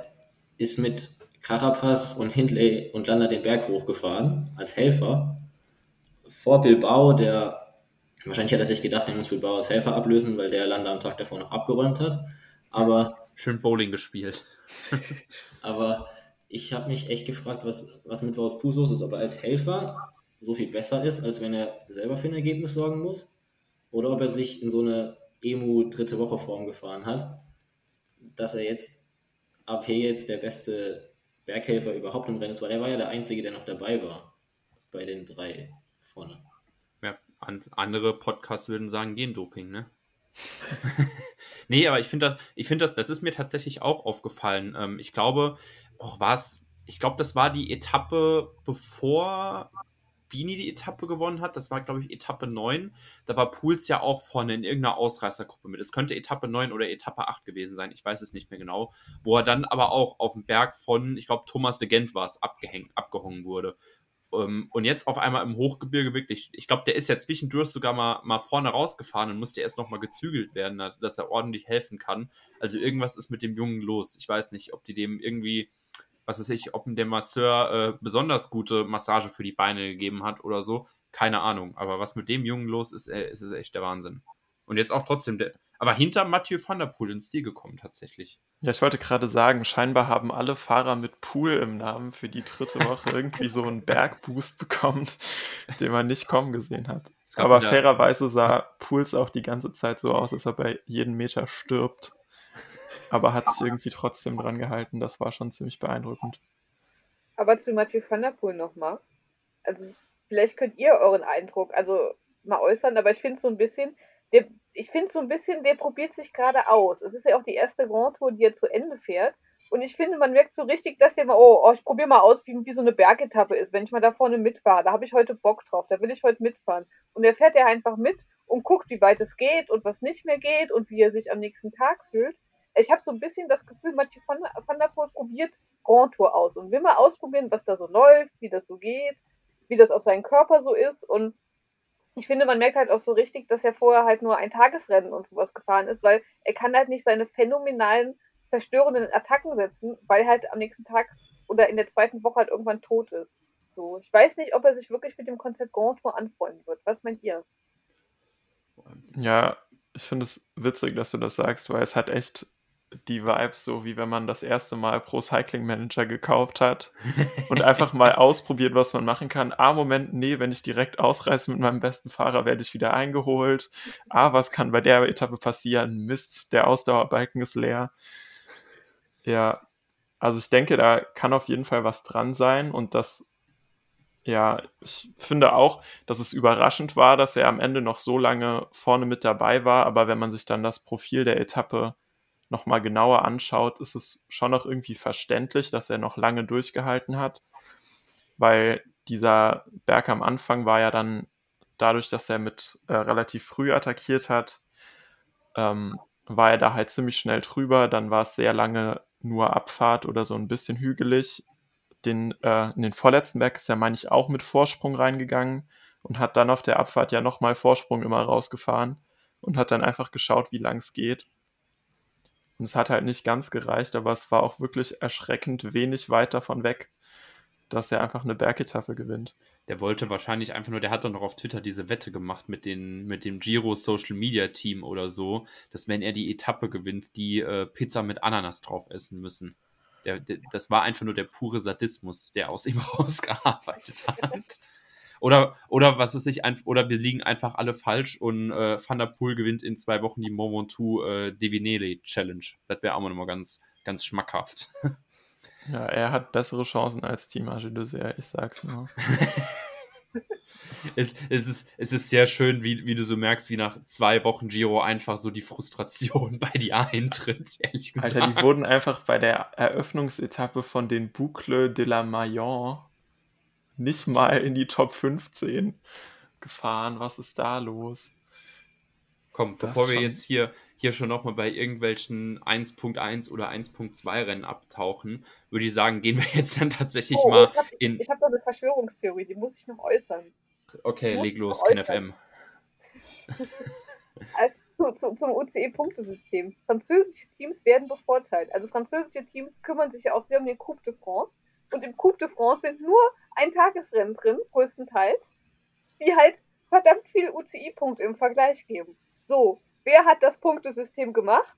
ist mit Carapaz und Hindley und Landa den Berg hochgefahren als Helfer. Vor Bilbao, der wahrscheinlich hat er sich gedacht, er muss Bilbao als Helfer ablösen, weil der Landa am Tag davor noch abgeräumt hat. Aber schön Bowling gespielt. aber ich habe mich echt gefragt, was, was mit Wout Pusos ist, ob er als Helfer so viel besser ist, als wenn er selber für ein Ergebnis sorgen muss, oder ob er sich in so eine Emu dritte Woche Form gefahren hat, dass er jetzt AP jetzt der beste Berghelfer überhaupt im Rennen ist, weil er war ja der Einzige, der noch dabei war bei den drei vorne. Ja, an, andere Podcasts würden sagen Gendoping, ne? nee, aber ich finde das, ich finde das, das ist mir tatsächlich auch aufgefallen. Ähm, ich glaube, auch was, ich glaube, das war die Etappe, bevor Bini die Etappe gewonnen hat. Das war, glaube ich, Etappe 9. Da war Pools ja auch vorne in irgendeiner Ausreißergruppe mit. Es könnte Etappe 9 oder Etappe 8 gewesen sein. Ich weiß es nicht mehr genau. Wo er dann aber auch auf dem Berg von, ich glaube, Thomas de Gent war es, abgehängt, abgehongen wurde. Um, ähm, und jetzt auf einmal im Hochgebirge wirklich, ich glaube, der ist ja zwischendurch sogar mal, mal vorne rausgefahren und musste erst nochmal gezügelt werden, dass, dass er ordentlich helfen kann. Also irgendwas ist mit dem Jungen los. Ich weiß nicht, ob die dem irgendwie was weiß ich, ob der Masseur äh, besonders gute Massage für die Beine gegeben hat oder so. Keine Ahnung. Aber was mit dem Jungen los ist, äh, ist es echt der Wahnsinn. Und jetzt auch trotzdem, der, aber hinter Mathieu van der Poel ins Stil gekommen tatsächlich. Ja, ich wollte gerade sagen, scheinbar haben alle Fahrer mit Pool im Namen für die dritte Woche irgendwie so einen Bergboost bekommen, den man nicht kommen gesehen hat. Aber fairerweise sah Pools auch die ganze Zeit so aus, als ob er jeden Meter stirbt aber hat sich irgendwie trotzdem dran gehalten. Das war schon ziemlich beeindruckend. Aber zu Mathieu van der Poel nochmal. Also, vielleicht könnt ihr euren Eindruck also mal äußern, aber ich finde so ein bisschen, der, ich finde so ein bisschen, der probiert sich gerade aus. Es ist ja auch die erste Grand Tour, die er zu Ende fährt. Und ich finde, man merkt so richtig, dass der mal, oh, oh ich probiere mal aus, wie, wie so eine Bergetappe ist, wenn ich mal da vorne mitfahre. Da habe ich heute Bock drauf, da will ich heute mitfahren. Und er fährt ja einfach mit und guckt, wie weit es geht und was nicht mehr geht und wie er sich am nächsten Tag fühlt ich habe so ein bisschen das Gefühl, Mathieu van, van der Poel probiert Grand Tour aus und will mal ausprobieren, was da so läuft, wie das so geht, wie das auf seinen Körper so ist. Und ich finde, man merkt halt auch so richtig, dass er vorher halt nur ein Tagesrennen und sowas gefahren ist, weil er kann halt nicht seine phänomenalen, zerstörenden Attacken setzen, weil halt am nächsten Tag oder in der zweiten Woche halt irgendwann tot ist. So, ich weiß nicht, ob er sich wirklich mit dem Konzept Grand Tour anfreunden wird. Was meint ihr? Ja, ich finde es witzig, dass du das sagst, weil es hat echt die Vibes so, wie wenn man das erste Mal Pro Cycling Manager gekauft hat und einfach mal ausprobiert, was man machen kann. Ah, Moment, nee, wenn ich direkt ausreiße mit meinem besten Fahrer, werde ich wieder eingeholt. Ah, was kann bei der Etappe passieren? Mist, der Ausdauerbalken ist leer. Ja, also ich denke, da kann auf jeden Fall was dran sein und das, ja, ich finde auch, dass es überraschend war, dass er am Ende noch so lange vorne mit dabei war, aber wenn man sich dann das Profil der Etappe nochmal genauer anschaut, ist es schon noch irgendwie verständlich, dass er noch lange durchgehalten hat, weil dieser Berg am Anfang war ja dann dadurch, dass er mit äh, relativ früh attackiert hat, ähm, war er da halt ziemlich schnell drüber. Dann war es sehr lange nur Abfahrt oder so ein bisschen hügelig. Den, äh, in den vorletzten Berg ist er, meine ich, auch mit Vorsprung reingegangen und hat dann auf der Abfahrt ja nochmal Vorsprung immer rausgefahren und hat dann einfach geschaut, wie lang es geht. Und es hat halt nicht ganz gereicht, aber es war auch wirklich erschreckend wenig weit davon weg, dass er einfach eine Bergetappe gewinnt. Der wollte wahrscheinlich einfach nur, der hat dann noch auf Twitter diese Wette gemacht mit, den, mit dem Giro Social Media Team oder so, dass wenn er die Etappe gewinnt, die äh, Pizza mit Ananas drauf essen müssen. Der, der, das war einfach nur der pure Sadismus, der aus ihm rausgearbeitet hat. Oder, oder was weiß ich, oder wir liegen einfach alle falsch und äh, Van der Poel gewinnt in zwei Wochen die Mont Ventoux äh, Divinelli Challenge. Das wäre auch mal ganz, ganz schmackhaft. Ja, er hat bessere Chancen als Team Agilosea, ich sag's nur. es, es, ist, es ist sehr schön, wie, wie du so merkst, wie nach zwei Wochen Giro einfach so die Frustration bei dir eintritt, ehrlich gesagt. Alter, die wurden einfach bei der Eröffnungsetappe von den Boucle de la Mayenne nicht mal in die Top 15 gefahren. Was ist da los? Komm, das bevor wir schon... jetzt hier, hier schon nochmal bei irgendwelchen 1.1 oder 1.2 Rennen abtauchen, würde ich sagen, gehen wir jetzt dann tatsächlich oh, mal ich hab, in. Ich habe da eine Verschwörungstheorie, die muss ich noch äußern. Okay, leg los, KenFM. also, zu, zum UCE-Punktesystem. Französische Teams werden bevorteilt. Also französische Teams kümmern sich ja auch sehr um den Coupe de France. Und im Coupe de France sind nur ein Tagesrennen drin, größtenteils, die halt verdammt viel UCI-Punkte im Vergleich geben. So, wer hat das Punktesystem gemacht?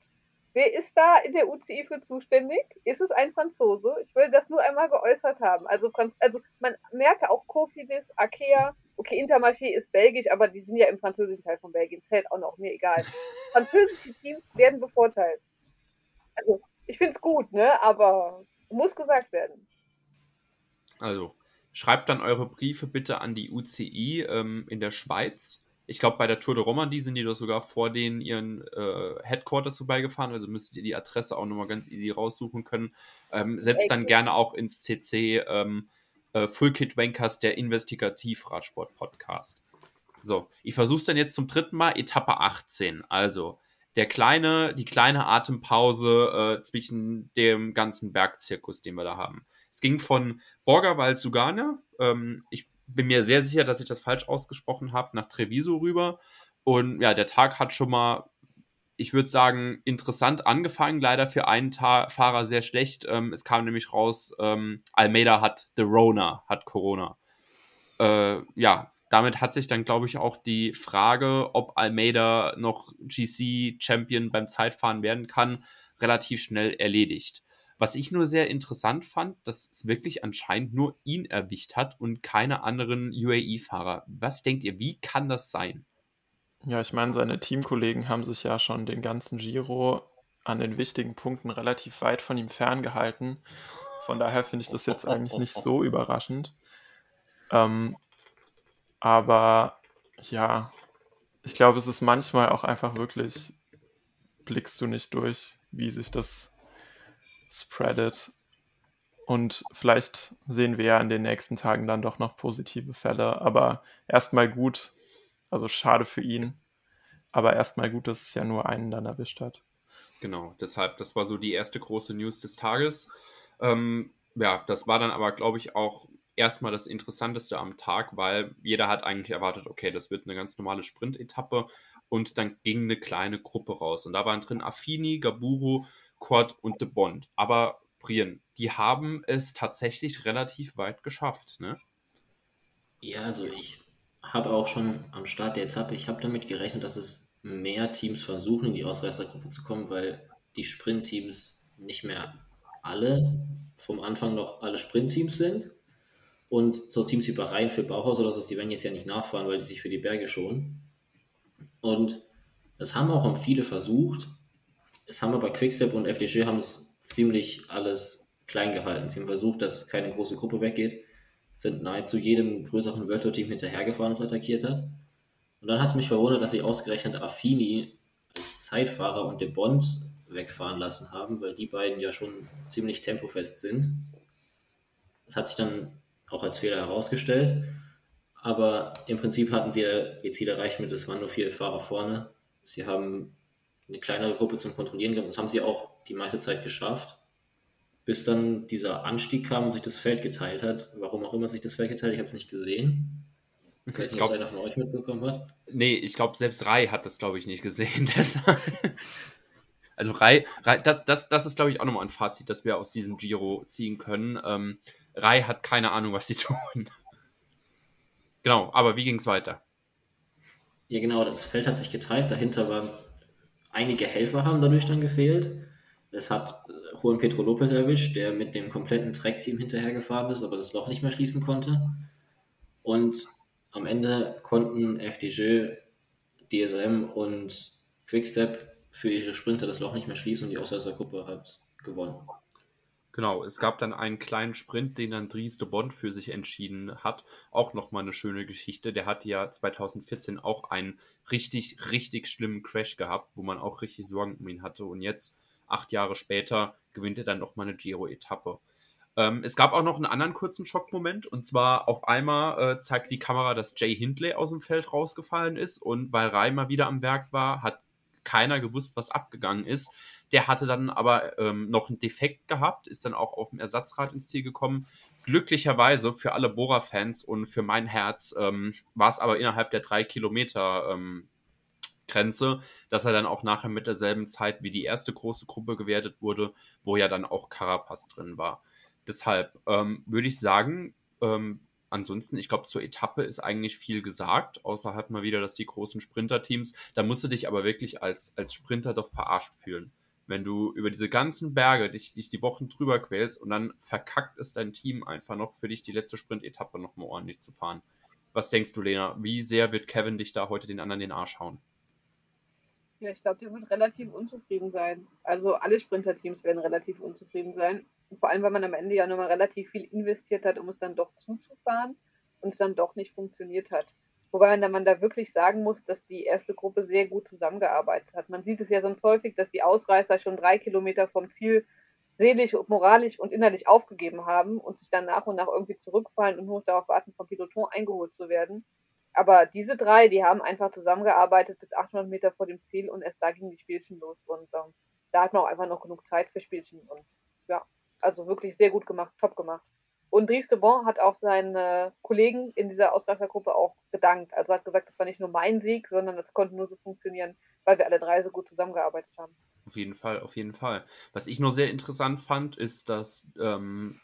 Wer ist da in der UCI für zuständig? Ist es ein Franzose? Ich will das nur einmal geäußert haben. Also, also man merke auch Kofidis, Akea, okay, Intermarché ist belgisch, aber die sind ja im französischen Teil von Belgien, zählt auch noch, mir egal. Französische Teams werden bevorteilt. Also, ich finde es gut, ne, aber muss gesagt werden. Also, schreibt dann eure Briefe bitte an die UCI ähm, in der Schweiz. Ich glaube, bei der Tour de Romandie sind die doch sogar vor denen ihren äh, Headquarters vorbeigefahren, also müsstet ihr die Adresse auch nochmal ganz easy raussuchen können. Ähm, setzt dann gerne auch ins CC ähm, äh, Full Kit Wankers, der Investigativ-Radsport-Podcast. So, ich versuche es dann jetzt zum dritten Mal, Etappe 18. Also, der kleine, die kleine Atempause äh, zwischen dem ganzen Bergzirkus, den wir da haben. Es ging von Borgerwald Sugane, ähm, ich bin mir sehr sicher, dass ich das falsch ausgesprochen habe, nach Treviso rüber. Und ja, der Tag hat schon mal, ich würde sagen, interessant angefangen. Leider für einen Ta Fahrer sehr schlecht. Ähm, es kam nämlich raus, ähm, Almeida hat The Rona, hat Corona. Äh, ja, damit hat sich dann, glaube ich, auch die Frage, ob Almeida noch GC-Champion beim Zeitfahren werden kann, relativ schnell erledigt. Was ich nur sehr interessant fand, dass es wirklich anscheinend nur ihn erwischt hat und keine anderen UAE-Fahrer. Was denkt ihr, wie kann das sein? Ja, ich meine, seine Teamkollegen haben sich ja schon den ganzen Giro an den wichtigen Punkten relativ weit von ihm ferngehalten. Von daher finde ich das jetzt eigentlich nicht so überraschend. Ähm, aber ja, ich glaube, es ist manchmal auch einfach wirklich, blickst du nicht durch, wie sich das spreadet. Und vielleicht sehen wir ja in den nächsten Tagen dann doch noch positive Fälle. Aber erstmal gut, also schade für ihn. Aber erstmal gut, dass es ja nur einen dann erwischt hat. Genau, deshalb, das war so die erste große News des Tages. Ähm, ja, das war dann aber, glaube ich, auch erstmal das Interessanteste am Tag, weil jeder hat eigentlich erwartet, okay, das wird eine ganz normale Sprint-Etappe und dann ging eine kleine Gruppe raus. Und da waren drin Affini, Gaburu, Quad und The Bond. Aber Brian, die haben es tatsächlich relativ weit geschafft, ne? Ja, also ich habe auch schon am Start der Etappe, ich habe damit gerechnet, dass es mehr Teams versuchen, in die Ausreißergruppe zu kommen, weil die Sprintteams nicht mehr alle vom Anfang noch alle Sprintteams sind. Und so Teams wie Bahrain für Bauhaus oder so, die werden jetzt ja nicht nachfahren, weil die sich für die Berge schonen. Und das haben auch viele versucht. Es haben aber Quickstep und FDG haben es ziemlich alles klein gehalten. Sie haben versucht, dass keine große Gruppe weggeht, sind nahezu jedem größeren World Tour Team hinterhergefahren, das attackiert hat. Und dann hat es mich verwundert, dass sie ausgerechnet Affini als Zeitfahrer und De Bond wegfahren lassen haben, weil die beiden ja schon ziemlich tempofest sind. Das hat sich dann auch als Fehler herausgestellt. Aber im Prinzip hatten sie ihr Ziel erreicht mit, es waren nur vier Fahrer vorne. Sie haben eine kleinere Gruppe zum Kontrollieren gehabt und das haben sie auch die meiste Zeit geschafft. Bis dann dieser Anstieg kam und sich das Feld geteilt hat. Warum auch immer sich das Feld geteilt hat, ich habe es nicht gesehen. Ich weiß nicht, ob es einer von euch mitbekommen hat. Nee, ich glaube, selbst Rai hat das, glaube ich, nicht gesehen. also Rai, Rai das, das, das ist, glaube ich, auch nochmal ein Fazit, das wir aus diesem Giro ziehen können. Ähm, Rai hat keine Ahnung, was sie tun. genau, aber wie ging es weiter? Ja, genau, das Feld hat sich geteilt. Dahinter waren einige Helfer haben dadurch dann gefehlt. Es hat äh, Juan Pedro Lopez erwischt, der mit dem kompletten Track-Team hinterhergefahren ist, aber das Loch nicht mehr schließen konnte. Und am Ende konnten FDJ, DSM und Quickstep für ihre Sprinter das Loch nicht mehr schließen und die Ausreißergruppe hat gewonnen. Genau, es gab dann einen kleinen Sprint, den dann Dries de Bond für sich entschieden hat. Auch nochmal eine schöne Geschichte. Der hat ja 2014 auch einen richtig, richtig schlimmen Crash gehabt, wo man auch richtig Sorgen um ihn hatte. Und jetzt, acht Jahre später, gewinnt er dann nochmal eine Giro-Etappe. Ähm, es gab auch noch einen anderen kurzen Schockmoment. Und zwar auf einmal äh, zeigt die Kamera, dass Jay Hindley aus dem Feld rausgefallen ist. Und weil Reimer wieder am Werk war, hat keiner gewusst, was abgegangen ist. Der hatte dann aber ähm, noch einen Defekt gehabt, ist dann auch auf dem Ersatzrad ins Ziel gekommen. Glücklicherweise für alle Bora-Fans und für mein Herz ähm, war es aber innerhalb der drei Kilometer ähm, Grenze, dass er dann auch nachher mit derselben Zeit wie die erste große Gruppe gewertet wurde, wo ja dann auch Carapaz drin war. Deshalb ähm, würde ich sagen, ähm, ansonsten, ich glaube, zur Etappe ist eigentlich viel gesagt, außer halt mal wieder, dass die großen Sprinterteams, da musst du dich aber wirklich als, als Sprinter doch verarscht fühlen. Wenn du über diese ganzen Berge dich, dich die Wochen drüber quälst und dann verkackt es dein Team einfach noch für dich die letzte Sprint-Etappe nochmal ordentlich zu fahren. Was denkst du, Lena? Wie sehr wird Kevin dich da heute den anderen den Arsch hauen? Ja, ich glaube, der wird relativ unzufrieden sein. Also alle Sprinterteams werden relativ unzufrieden sein. Vor allem, weil man am Ende ja nochmal relativ viel investiert hat, um es dann doch zuzufahren und es dann doch nicht funktioniert hat. Wobei man da wirklich sagen muss, dass die erste Gruppe sehr gut zusammengearbeitet hat. Man sieht es ja sonst häufig, dass die Ausreißer schon drei Kilometer vom Ziel seelisch, moralisch und innerlich aufgegeben haben und sich dann nach und nach irgendwie zurückfallen und nur darauf warten, vom Piloton eingeholt zu werden. Aber diese drei, die haben einfach zusammengearbeitet bis 800 Meter vor dem Ziel und erst da gingen die Spielchen los. Und ähm, da hat man auch einfach noch genug Zeit für Spielchen. Und ja, also wirklich sehr gut gemacht, top gemacht. Und Dries de Bon hat auch seinen äh, Kollegen in dieser Ausreißergruppe auch gedankt. Also hat gesagt, das war nicht nur mein Sieg, sondern das konnte nur so funktionieren, weil wir alle drei so gut zusammengearbeitet haben. Auf jeden Fall, auf jeden Fall. Was ich nur sehr interessant fand, ist, dass ähm,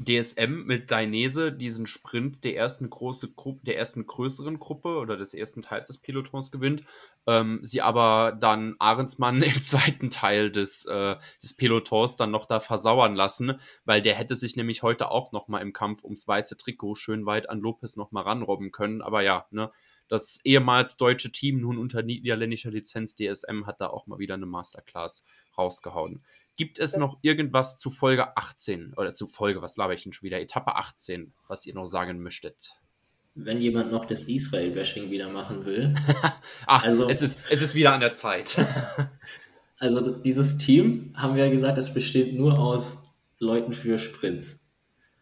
DSM mit Dainese diesen Sprint der ersten große Gruppe, der ersten größeren Gruppe oder des ersten Teils des Pelotons gewinnt, ähm, sie aber dann Ahrensmann im zweiten Teil des, äh, des Pelotons dann noch da versauern lassen, weil der hätte sich nämlich heute auch noch mal im Kampf ums weiße Trikot schön weit an Lopez noch mal ranrobben können, aber ja, ne, das ehemals deutsche Team nun unter niederländischer Lizenz DSM hat da auch mal wieder eine Masterclass rausgehauen. Gibt es noch irgendwas zu Folge 18 oder zu Folge, was laber ich denn schon wieder, Etappe 18, was ihr noch sagen möchtet? Wenn jemand noch das Israel-Bashing wieder machen will. Ach, also, es, ist, es ist wieder an der Zeit. also dieses Team, haben wir ja gesagt, es besteht nur aus Leuten für Sprints.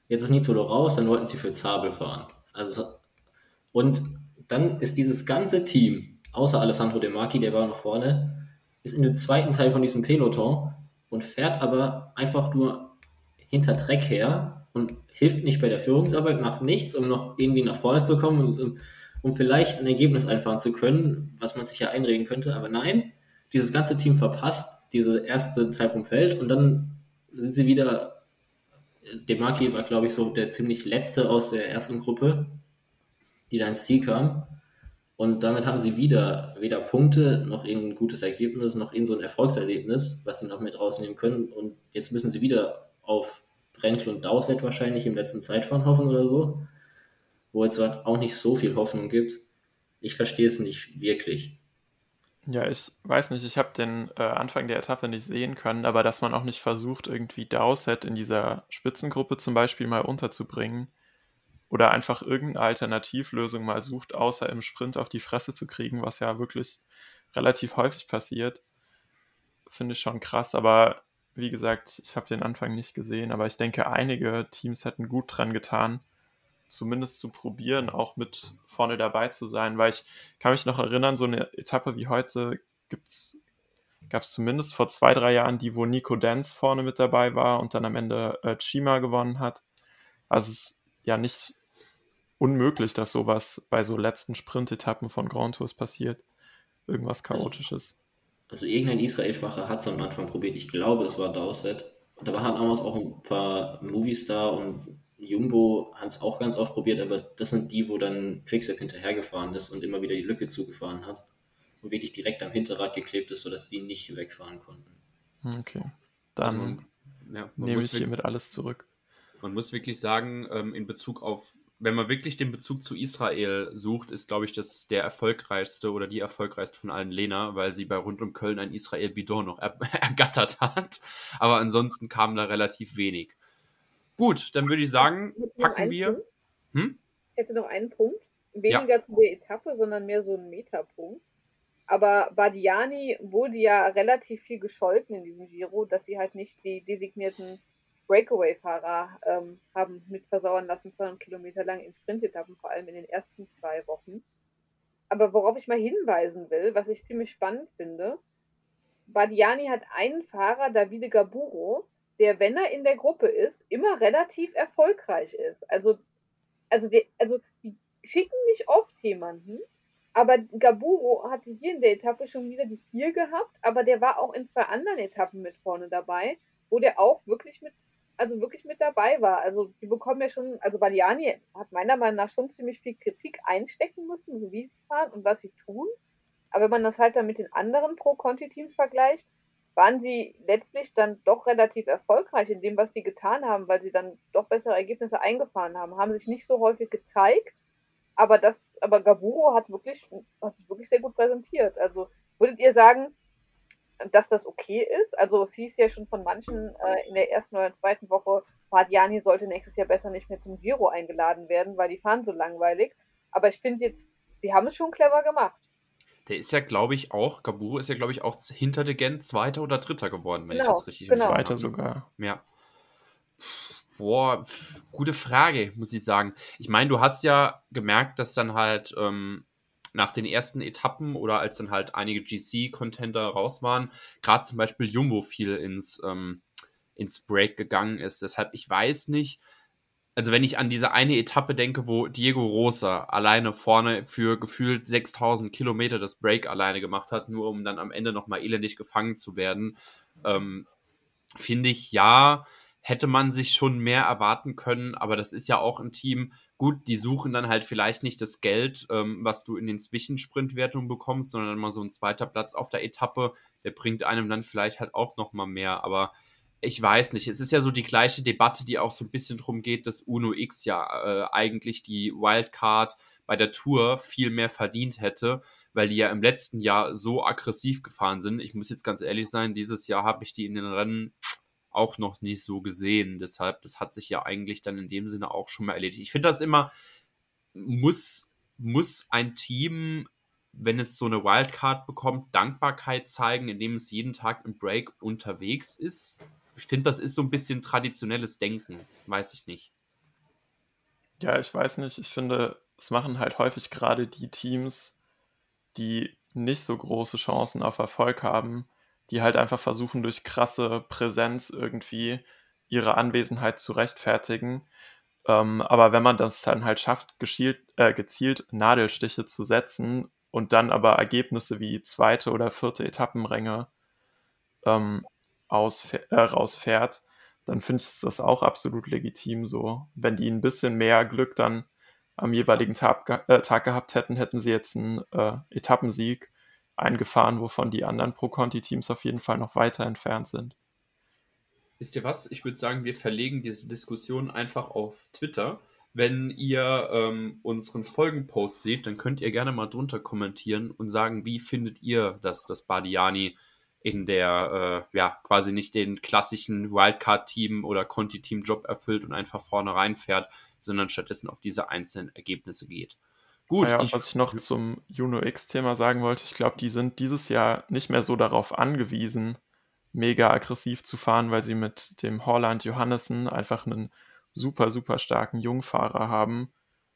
Jetzt ist Nizolo raus, dann wollten sie für Zabel fahren. Also, und dann ist dieses ganze Team, außer Alessandro De Marchi, der war noch vorne, ist in dem zweiten Teil von diesem Peloton und fährt aber einfach nur hinter Dreck her und hilft nicht bei der Führungsarbeit, macht nichts, um noch irgendwie nach vorne zu kommen und um, um vielleicht ein Ergebnis einfahren zu können, was man sich ja einreden könnte. Aber nein, dieses ganze Team verpasst diese erste Teil vom Feld und dann sind sie wieder. Demarki war, glaube ich, so der ziemlich letzte aus der ersten Gruppe, die da ins Ziel kam. Und damit haben sie wieder weder Punkte, noch ein gutes Ergebnis, noch so ein Erfolgserlebnis, was sie noch mit rausnehmen können. Und jetzt müssen sie wieder auf Brenkel und Dowsett wahrscheinlich im letzten Zeitfahren hoffen oder so, wo es auch nicht so viel Hoffnung gibt. Ich verstehe es nicht wirklich. Ja, ich weiß nicht, ich habe den äh, Anfang der Etappe nicht sehen können, aber dass man auch nicht versucht, irgendwie Dowsett in dieser Spitzengruppe zum Beispiel mal unterzubringen oder einfach irgendeine Alternativlösung mal sucht, außer im Sprint auf die Fresse zu kriegen, was ja wirklich relativ häufig passiert, finde ich schon krass. Aber wie gesagt, ich habe den Anfang nicht gesehen, aber ich denke, einige Teams hätten gut dran getan, zumindest zu probieren, auch mit vorne dabei zu sein, weil ich kann mich noch erinnern, so eine Etappe wie heute gab es zumindest vor zwei, drei Jahren die, wo Nico Dance vorne mit dabei war und dann am Ende äh, Chima gewonnen hat. Also es ist ja nicht unmöglich, dass sowas bei so letzten Sprint-Etappen von Grand Tours passiert. Irgendwas also, Chaotisches. Also, also irgendein Israel-Facher hat es am Anfang probiert. Ich glaube, es war Dowsett. Und da haben auch ein paar Movistar und Jumbo haben es auch ganz oft probiert, aber das sind die, wo dann Quickstep hinterhergefahren ist und immer wieder die Lücke zugefahren hat und wirklich direkt am Hinterrad geklebt ist, sodass die nicht wegfahren konnten. Okay, dann also man, ja, nehme ich hiermit alles zurück. Man muss wirklich sagen, ähm, in Bezug auf, wenn man wirklich den Bezug zu Israel sucht, ist, glaube ich, das der erfolgreichste oder die erfolgreichste von allen Lena, weil sie bei rund um Köln ein Israel Bidon noch er ergattert hat. Aber ansonsten kam da relativ wenig. Gut, dann würde ich sagen, packen wir. Hm? Ich hätte noch einen Punkt. Weniger ja. zu der Etappe, sondern mehr so ein Metapunkt. Aber Badiani wurde ja relativ viel gescholten in diesem Giro, dass sie halt nicht die designierten Breakaway-Fahrer ähm, haben mit versauern lassen, 200 Kilometer lang in Sprintetappen, vor allem in den ersten zwei Wochen. Aber worauf ich mal hinweisen will, was ich ziemlich spannend finde, Badiani hat einen Fahrer, Davide Gaburo, der, wenn er in der Gruppe ist, immer relativ erfolgreich ist. Also, also, der, also die schicken nicht oft jemanden, aber Gaburo hatte hier in der Etappe schon wieder die vier gehabt, aber der war auch in zwei anderen Etappen mit vorne dabei, wo der auch wirklich mit, also wirklich mit dabei war. Also die bekommen ja schon, also Baliani hat meiner Meinung nach schon ziemlich viel Kritik einstecken müssen, so wie sie fahren und was sie tun. Aber wenn man das halt dann mit den anderen Pro-Conti-Teams vergleicht, waren sie letztlich dann doch relativ erfolgreich in dem, was sie getan haben, weil sie dann doch bessere Ergebnisse eingefahren haben, haben sich nicht so häufig gezeigt, aber das, aber Gaburo hat wirklich, hat sich wirklich sehr gut präsentiert. Also würdet ihr sagen, dass das okay ist? Also es hieß ja schon von manchen äh, in der ersten oder zweiten Woche, Bardiani sollte nächstes Jahr besser nicht mehr zum Giro eingeladen werden, weil die fahren so langweilig. Aber ich finde jetzt, sie haben es schon clever gemacht. Der ist ja, glaube ich, auch, Gaburo ist ja, glaube ich, auch hinter de Gent Zweiter oder Dritter geworden, wenn genau, ich das richtig genau. Zweiter sogar. Ja. Boah, gute Frage, muss ich sagen. Ich meine, du hast ja gemerkt, dass dann halt ähm, nach den ersten Etappen oder als dann halt einige GC-Contender raus waren, gerade zum Beispiel Jumbo viel ins, ähm, ins Break gegangen ist. Deshalb, ich weiß nicht, also wenn ich an diese eine Etappe denke, wo Diego Rosa alleine vorne für gefühlt 6000 Kilometer das Break alleine gemacht hat, nur um dann am Ende nochmal elendig gefangen zu werden, ähm, finde ich, ja, hätte man sich schon mehr erwarten können, aber das ist ja auch ein Team, gut, die suchen dann halt vielleicht nicht das Geld, ähm, was du in den Zwischensprintwertungen bekommst, sondern mal so ein zweiter Platz auf der Etappe, der bringt einem dann vielleicht halt auch nochmal mehr, aber ich weiß nicht, es ist ja so die gleiche Debatte, die auch so ein bisschen darum geht, dass Uno X ja äh, eigentlich die Wildcard bei der Tour viel mehr verdient hätte, weil die ja im letzten Jahr so aggressiv gefahren sind. Ich muss jetzt ganz ehrlich sein, dieses Jahr habe ich die in den Rennen auch noch nicht so gesehen. Deshalb, das hat sich ja eigentlich dann in dem Sinne auch schon mal erledigt. Ich finde das immer, muss, muss ein Team wenn es so eine Wildcard bekommt, Dankbarkeit zeigen, indem es jeden Tag im Break unterwegs ist? Ich finde, das ist so ein bisschen traditionelles Denken. Weiß ich nicht. Ja, ich weiß nicht. Ich finde, es machen halt häufig gerade die Teams, die nicht so große Chancen auf Erfolg haben, die halt einfach versuchen, durch krasse Präsenz irgendwie ihre Anwesenheit zu rechtfertigen. Ähm, aber wenn man das dann halt schafft, geschielt, äh, gezielt Nadelstiche zu setzen und dann aber Ergebnisse wie zweite oder vierte Etappenränge ähm, äh, rausfährt, dann finde ich das auch absolut legitim so. Wenn die ein bisschen mehr Glück dann am jeweiligen Tag, äh, Tag gehabt hätten, hätten sie jetzt einen äh, Etappensieg eingefahren, wovon die anderen Pro-Conti-Teams auf jeden Fall noch weiter entfernt sind. Wisst ihr was? Ich würde sagen, wir verlegen diese Diskussion einfach auf Twitter. Wenn ihr ähm, unseren Folgenpost seht, dann könnt ihr gerne mal drunter kommentieren und sagen, wie findet ihr, dass das Badiani in der, äh, ja, quasi nicht den klassischen Wildcard-Team oder Conti-Team-Job erfüllt und einfach vorne reinfährt, sondern stattdessen auf diese einzelnen Ergebnisse geht. Gut. Ja, ich, was ich noch zum Juno X-Thema sagen wollte, ich glaube, die sind dieses Jahr nicht mehr so darauf angewiesen, mega aggressiv zu fahren, weil sie mit dem Holland Johannessen einfach einen super, super starken Jungfahrer haben,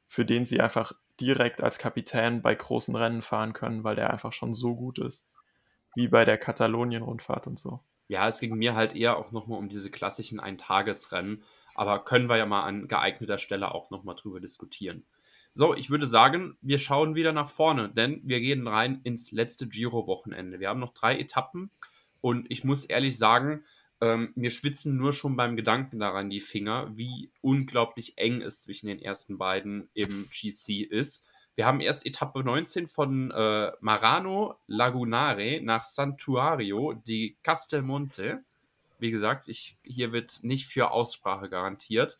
für den sie einfach direkt als Kapitän bei großen Rennen fahren können, weil der einfach schon so gut ist. Wie bei der Katalonien-Rundfahrt und so. Ja, es ging mir halt eher auch nochmal um diese klassischen Eintagesrennen, aber können wir ja mal an geeigneter Stelle auch nochmal drüber diskutieren. So, ich würde sagen, wir schauen wieder nach vorne, denn wir gehen rein ins letzte Giro-Wochenende. Wir haben noch drei Etappen und ich muss ehrlich sagen, ähm, mir schwitzen nur schon beim Gedanken daran die Finger, wie unglaublich eng es zwischen den ersten beiden im GC ist. Wir haben erst Etappe 19 von äh, Marano Lagunare nach Santuario di Castelmonte. Wie gesagt, ich, hier wird nicht für Aussprache garantiert.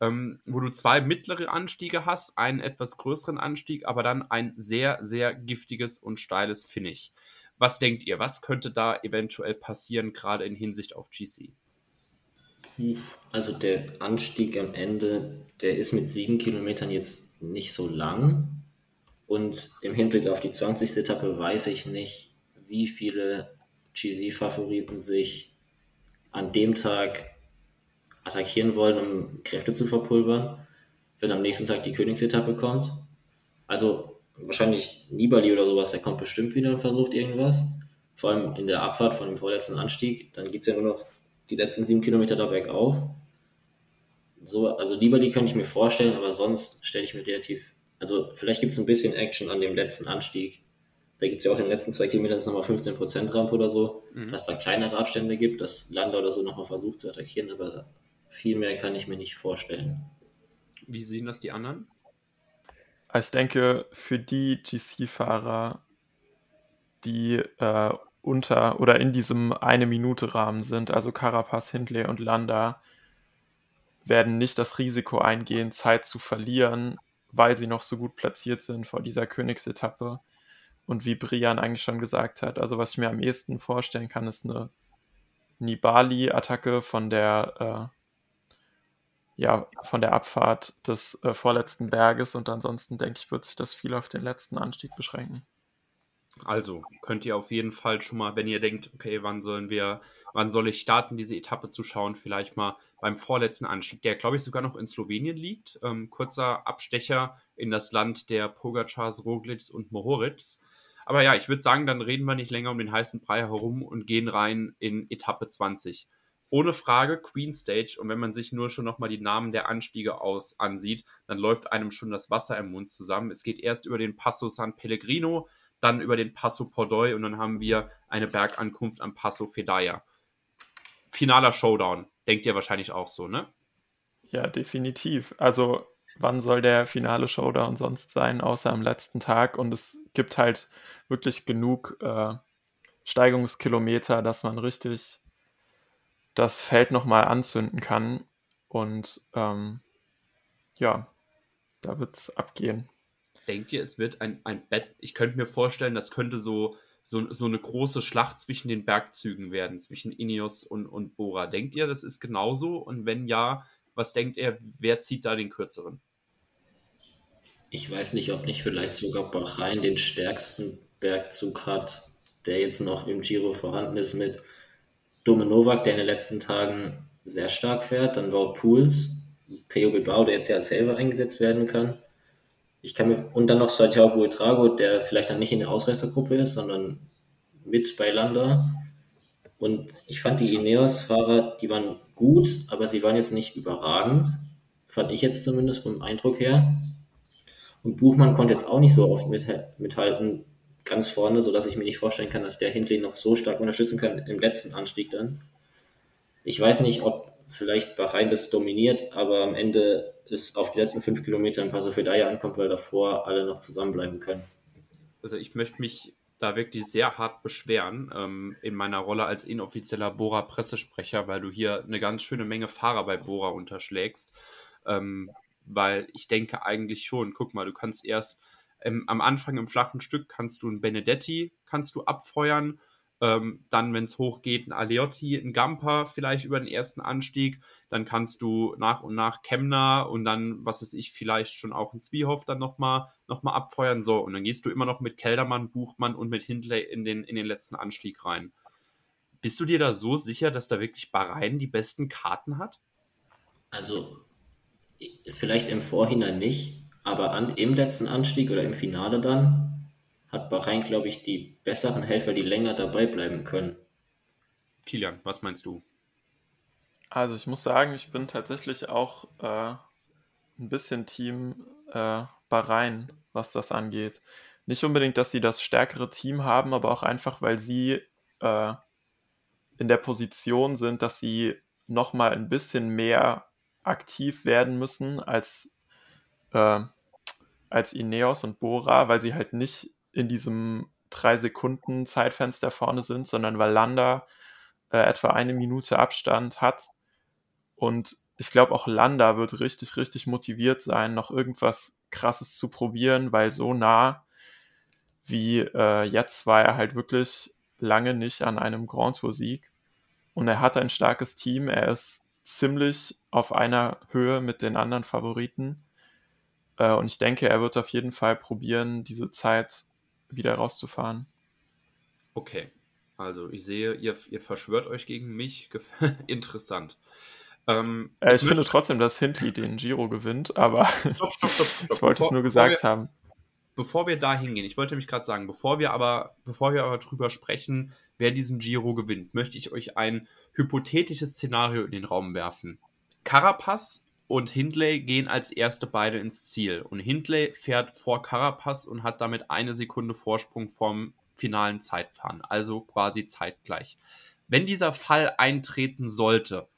Ähm, wo du zwei mittlere Anstiege hast, einen etwas größeren Anstieg, aber dann ein sehr, sehr giftiges und steiles Finish. Was denkt ihr? Was könnte da eventuell passieren, gerade in Hinsicht auf GC? Also der Anstieg am Ende, der ist mit sieben Kilometern jetzt nicht so lang. Und im Hinblick auf die 20. Etappe weiß ich nicht, wie viele GC-Favoriten sich an dem Tag attackieren wollen, um Kräfte zu verpulvern, wenn am nächsten Tag die Königsetappe kommt. Also wahrscheinlich Nibali oder sowas, der kommt bestimmt wieder und versucht irgendwas. Vor allem in der Abfahrt von dem vorletzten Anstieg. Dann gibt es ja nur noch die letzten sieben Kilometer da bergauf. So, also Nibali könnte ich mir vorstellen, aber sonst stelle ich mir relativ. Also vielleicht gibt es ein bisschen Action an dem letzten Anstieg. Da gibt es ja auch in den letzten zwei Kilometern nochmal 15% Rampe oder so, mhm. dass da kleinere Abstände gibt, dass Landa oder so nochmal versucht zu attackieren, aber viel mehr kann ich mir nicht vorstellen. Wie sehen das die anderen? Also ich denke, für die GC-Fahrer, die äh, unter oder in diesem eine Minute Rahmen sind, also Carapaz, Hindley und Landa, werden nicht das Risiko eingehen, Zeit zu verlieren, weil sie noch so gut platziert sind vor dieser Königsetappe. Und wie Brian eigentlich schon gesagt hat, also was ich mir am ehesten vorstellen kann, ist eine Nibali-Attacke von der äh, ja, von der Abfahrt des äh, vorletzten Berges und ansonsten denke ich, wird sich das viel auf den letzten Anstieg beschränken. Also könnt ihr auf jeden Fall schon mal, wenn ihr denkt, okay, wann sollen wir, wann soll ich starten, diese Etappe zu schauen, vielleicht mal beim vorletzten Anstieg, der glaube ich sogar noch in Slowenien liegt. Ähm, kurzer Abstecher in das Land der Pogacars, Roglic und Mohoric. Aber ja, ich würde sagen, dann reden wir nicht länger um den heißen Brei herum und gehen rein in Etappe 20 ohne Frage Queen Stage. Und wenn man sich nur schon nochmal die Namen der Anstiege aus ansieht, dann läuft einem schon das Wasser im Mund zusammen. Es geht erst über den Passo San Pellegrino, dann über den Passo Pordoi und dann haben wir eine Bergankunft am Passo Fedaya. Finaler Showdown. Denkt ihr wahrscheinlich auch so, ne? Ja, definitiv. Also, wann soll der finale Showdown sonst sein, außer am letzten Tag? Und es gibt halt wirklich genug äh, Steigungskilometer, dass man richtig das Feld nochmal anzünden kann. Und ähm, ja, da wird es abgehen. Denkt ihr, es wird ein, ein Bett? Ich könnte mir vorstellen, das könnte so, so, so eine große Schlacht zwischen den Bergzügen werden, zwischen Ineos und, und Bora. Denkt ihr, das ist genauso? Und wenn ja, was denkt ihr, wer zieht da den kürzeren? Ich weiß nicht, ob nicht vielleicht sogar Bahrain den stärksten Bergzug hat, der jetzt noch im Giro vorhanden ist mit Dome Novak, der in den letzten Tagen sehr stark fährt, dann Wout Pools, Peo Bilbao, der jetzt ja als Helfer eingesetzt werden kann. Ich kann mir, und dann noch Santiago Buitrago, der vielleicht dann nicht in der Ausreißergruppe ist, sondern mit bei Landa. Und ich fand die Ineos-Fahrer, die waren gut, aber sie waren jetzt nicht überragend. Fand ich jetzt zumindest vom Eindruck her. Und Buchmann konnte jetzt auch nicht so oft mithalten ganz vorne, sodass ich mir nicht vorstellen kann, dass der Hindley noch so stark unterstützen kann im letzten Anstieg dann. Ich weiß nicht, ob vielleicht Bahrain das dominiert, aber am Ende es auf die letzten fünf Kilometer in Paso Fedaya ankommt, weil davor alle noch zusammenbleiben können. Also ich möchte mich da wirklich sehr hart beschweren ähm, in meiner Rolle als inoffizieller Bora-Pressesprecher, weil du hier eine ganz schöne Menge Fahrer bei Bora unterschlägst. Ähm, weil ich denke eigentlich schon, guck mal, du kannst erst ähm, am Anfang im flachen Stück kannst du einen Benedetti kannst du abfeuern ähm, dann, wenn es hochgeht, ein Aleotti, ein Gamper vielleicht über den ersten Anstieg. Dann kannst du nach und nach Kemner und dann, was weiß ich, vielleicht schon auch ein Zwiehoff dann nochmal noch mal abfeuern. So, und dann gehst du immer noch mit Keldermann, Buchmann und mit Hindley in den, in den letzten Anstieg rein. Bist du dir da so sicher, dass da wirklich Bahrain die besten Karten hat? Also, vielleicht im Vorhinein nicht, aber an, im letzten Anstieg oder im Finale dann hat Bahrain, glaube ich, die besseren Helfer, die länger dabei bleiben können. Kilian, was meinst du? Also ich muss sagen, ich bin tatsächlich auch äh, ein bisschen Team äh, Bahrain, was das angeht. Nicht unbedingt, dass sie das stärkere Team haben, aber auch einfach, weil sie äh, in der Position sind, dass sie nochmal ein bisschen mehr aktiv werden müssen als, äh, als Ineos und Bora, weil sie halt nicht in diesem drei Sekunden Zeitfenster vorne sind, sondern weil Landa äh, etwa eine Minute Abstand hat. Und ich glaube auch Landa wird richtig, richtig motiviert sein, noch irgendwas Krasses zu probieren, weil so nah wie äh, jetzt war er halt wirklich lange nicht an einem Grand Tour Sieg. Und er hat ein starkes Team. Er ist ziemlich auf einer Höhe mit den anderen Favoriten. Äh, und ich denke, er wird auf jeden Fall probieren, diese Zeit wieder rauszufahren. Okay, also ich sehe, ihr, ihr verschwört euch gegen mich. Interessant. Ähm, äh, ich, ich finde trotzdem, dass Hindley den Giro gewinnt, aber stopp, stopp, stopp, ich wollte es nur gesagt wir, haben. Bevor wir da hingehen, ich wollte mich gerade sagen, bevor wir aber, bevor wir aber drüber sprechen, wer diesen Giro gewinnt, möchte ich euch ein hypothetisches Szenario in den Raum werfen. Carapaz und Hindley gehen als erste beide ins Ziel. Und Hindley fährt vor Carapaz und hat damit eine Sekunde Vorsprung vom finalen Zeitfahren, also quasi zeitgleich. Wenn dieser Fall eintreten sollte,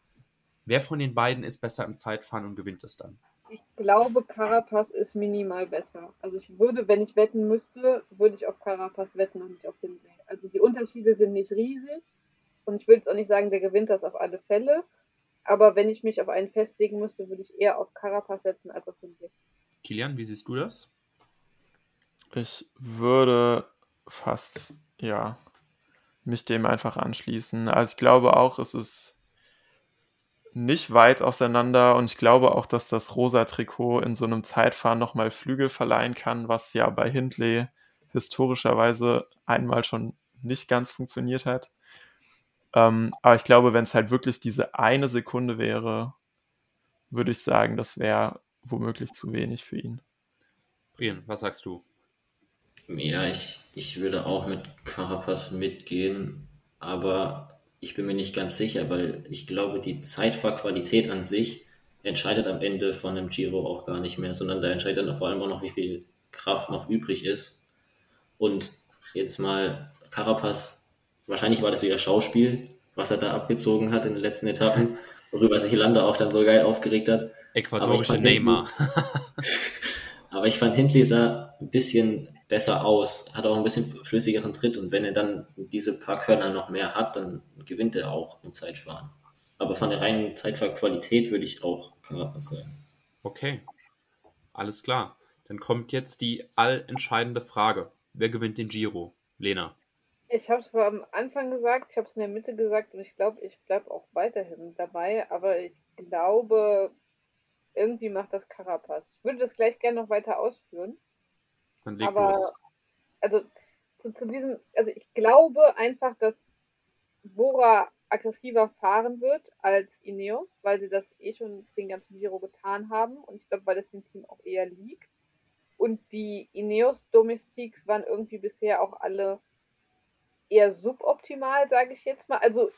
wer von den beiden ist besser im Zeitfahren und gewinnt es dann? Ich glaube, Carapaz ist minimal besser. Also ich würde, wenn ich wetten müsste, würde ich auf Carapaz wetten und nicht auf Hindley. Also die Unterschiede sind nicht riesig und ich will jetzt auch nicht sagen, der gewinnt das auf alle Fälle. Aber wenn ich mich auf einen festlegen müsste, würde ich eher auf Carapaz setzen als auf Hindley. Kilian, wie siehst du das? Ich würde fast, ja, mich dem einfach anschließen. Also ich glaube auch, es ist nicht weit auseinander und ich glaube auch, dass das rosa Trikot in so einem Zeitfahren nochmal Flügel verleihen kann, was ja bei Hindley historischerweise einmal schon nicht ganz funktioniert hat. Ähm, aber ich glaube, wenn es halt wirklich diese eine Sekunde wäre, würde ich sagen, das wäre womöglich zu wenig für ihn. Brian, was sagst du? Ja, ich, ich würde auch mit Carapaz mitgehen, aber ich bin mir nicht ganz sicher, weil ich glaube, die Zeitfahrqualität an sich entscheidet am Ende von einem Giro auch gar nicht mehr, sondern da entscheidet dann vor allem auch noch, wie viel Kraft noch übrig ist. Und jetzt mal Carapaz wahrscheinlich war das wieder Schauspiel, was er da abgezogen hat in den letzten Etappen, worüber sich Landa auch dann so geil aufgeregt hat. Ecuadorische Neymar. aber ich fand Hindley sah ein bisschen besser aus, hat auch ein bisschen flüssigeren Tritt und wenn er dann diese paar Körner noch mehr hat, dann gewinnt er auch im Zeitfahren. Aber von der reinen Zeitfahrqualität würde ich auch Carapaz sagen. Okay, alles klar. Dann kommt jetzt die allentscheidende Frage. Wer gewinnt den Giro? Lena. Ich habe es am Anfang gesagt, ich habe es in der Mitte gesagt und ich glaube, ich bleibe auch weiterhin dabei, aber ich glaube, irgendwie macht das Carapaz. Ich würde das gleich gerne noch weiter ausführen. Dann leg aber, los. also zu, zu diesem, also ich glaube einfach, dass Bora aggressiver fahren wird als Ineos, weil sie das eh schon den ganzen Giro getan haben und ich glaube, weil das dem Team auch eher liegt. Und die Ineos Domestiques waren irgendwie bisher auch alle eher suboptimal, sage ich jetzt mal. Also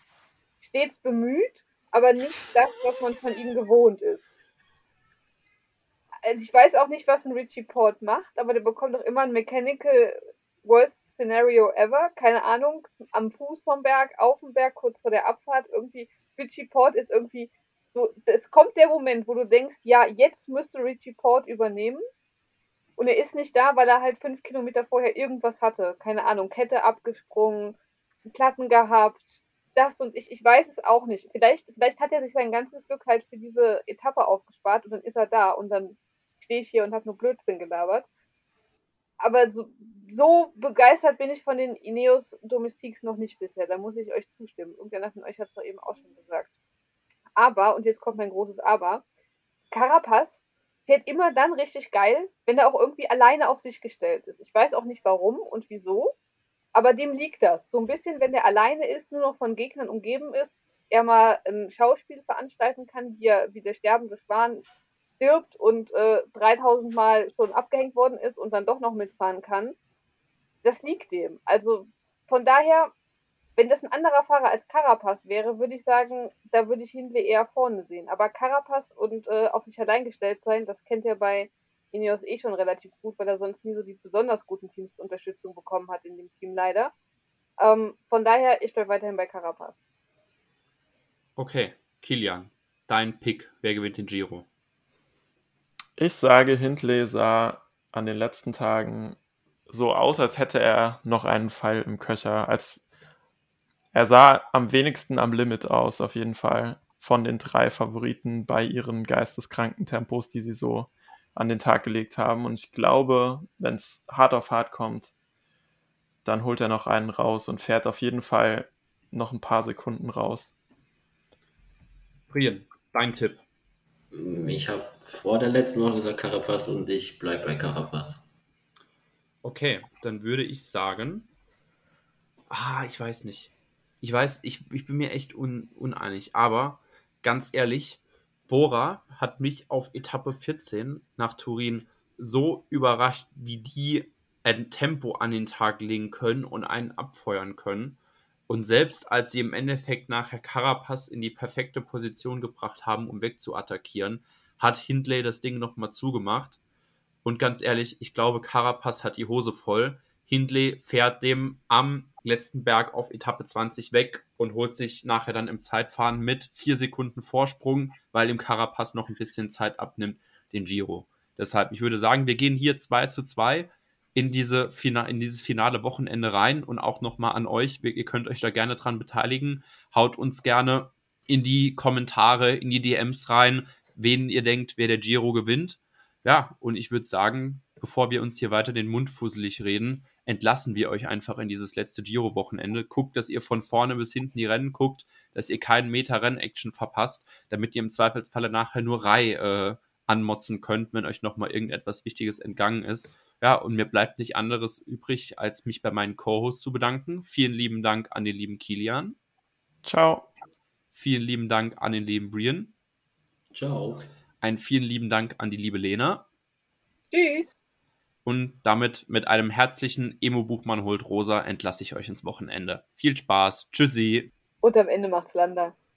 stets bemüht, aber nicht das, was man von ihm gewohnt ist. Also ich weiß auch nicht, was ein Richie Port macht, aber der bekommt doch immer ein Mechanical Worst Scenario ever. Keine Ahnung, am Fuß vom Berg, auf dem Berg, kurz vor der Abfahrt. Irgendwie, Richie Port ist irgendwie so, es kommt der Moment, wo du denkst, ja, jetzt müsste Richie Port übernehmen. Und er ist nicht da, weil er halt fünf Kilometer vorher irgendwas hatte. Keine Ahnung, Kette abgesprungen, Platten gehabt, das und ich, ich weiß es auch nicht. Vielleicht, vielleicht hat er sich sein ganzes Glück halt für diese Etappe aufgespart und dann ist er da und dann stehe ich hier und habe nur Blödsinn gelabert. Aber so, so begeistert bin ich von den Ineos Domestiques noch nicht bisher. Da muss ich euch zustimmen. Irgendwer von euch hat es doch eben auch schon gesagt. Aber, und jetzt kommt mein großes Aber, Carapaz fährt immer dann richtig geil, wenn er auch irgendwie alleine auf sich gestellt ist. Ich weiß auch nicht warum und wieso, aber dem liegt das. So ein bisschen, wenn der alleine ist, nur noch von Gegnern umgeben ist, er mal ein Schauspiel veranstalten kann, wie, er, wie der sterbende Schwan stirbt und äh, 3000 Mal schon abgehängt worden ist und dann doch noch mitfahren kann. Das liegt dem. Also von daher, wenn das ein anderer Fahrer als Carapaz wäre, würde ich sagen, da würde ich Hindley eher vorne sehen. Aber Carapaz und äh, auf sich allein gestellt sein, das kennt er bei Ineos eh schon relativ gut, weil er sonst nie so die besonders guten Teams Unterstützung bekommen hat in dem Team leider. Ähm, von daher, ich bleibe weiterhin bei Carapaz. Okay, Kilian, dein Pick. Wer gewinnt den Giro? Ich sage, Hindley sah an den letzten Tagen so aus, als hätte er noch einen Pfeil im Köcher. Als er sah am wenigsten am Limit aus, auf jeden Fall, von den drei Favoriten bei ihren geisteskranken Tempos, die sie so an den Tag gelegt haben. Und ich glaube, wenn es hart auf hart kommt, dann holt er noch einen raus und fährt auf jeden Fall noch ein paar Sekunden raus. Brian, dein Tipp. Ich habe vor der letzten Woche gesagt Carapaz und ich bleibe bei Carapaz. Okay, dann würde ich sagen. Ah, ich weiß nicht. Ich weiß, ich, ich bin mir echt un, uneinig. Aber ganz ehrlich, Bora hat mich auf Etappe 14 nach Turin so überrascht, wie die ein Tempo an den Tag legen können und einen abfeuern können. Und selbst als sie im Endeffekt nachher Carapaz in die perfekte Position gebracht haben, um wegzuattackieren, hat Hindley das Ding nochmal zugemacht. Und ganz ehrlich, ich glaube, Carapaz hat die Hose voll. Hindley fährt dem am letzten Berg auf Etappe 20 weg und holt sich nachher dann im Zeitfahren mit vier Sekunden Vorsprung, weil ihm Carapaz noch ein bisschen Zeit abnimmt, den Giro. Deshalb, ich würde sagen, wir gehen hier 2 zu 2 in, diese in dieses finale Wochenende rein und auch nochmal an euch. Ihr könnt euch da gerne dran beteiligen. Haut uns gerne in die Kommentare, in die DMs rein, wen ihr denkt, wer der Giro gewinnt. Ja, und ich würde sagen, bevor wir uns hier weiter den Mund fusselig reden, entlassen wir euch einfach in dieses letzte Giro-Wochenende. Guckt, dass ihr von vorne bis hinten die Rennen guckt, dass ihr keinen Meter Rennaction verpasst, damit ihr im Zweifelsfalle nachher nur Rei äh, anmotzen könnt, wenn euch nochmal irgendetwas Wichtiges entgangen ist. Ja, und mir bleibt nicht anderes übrig, als mich bei meinen Co-Hosts zu bedanken. Vielen lieben Dank an den lieben Kilian. Ciao. Vielen lieben Dank an den lieben Brian. Ciao. Einen vielen lieben Dank an die liebe Lena. Tschüss. Und damit mit einem herzlichen Emo Buchmann holt Rosa entlasse ich euch ins Wochenende. Viel Spaß. Tschüssi. Und am Ende macht's Lander.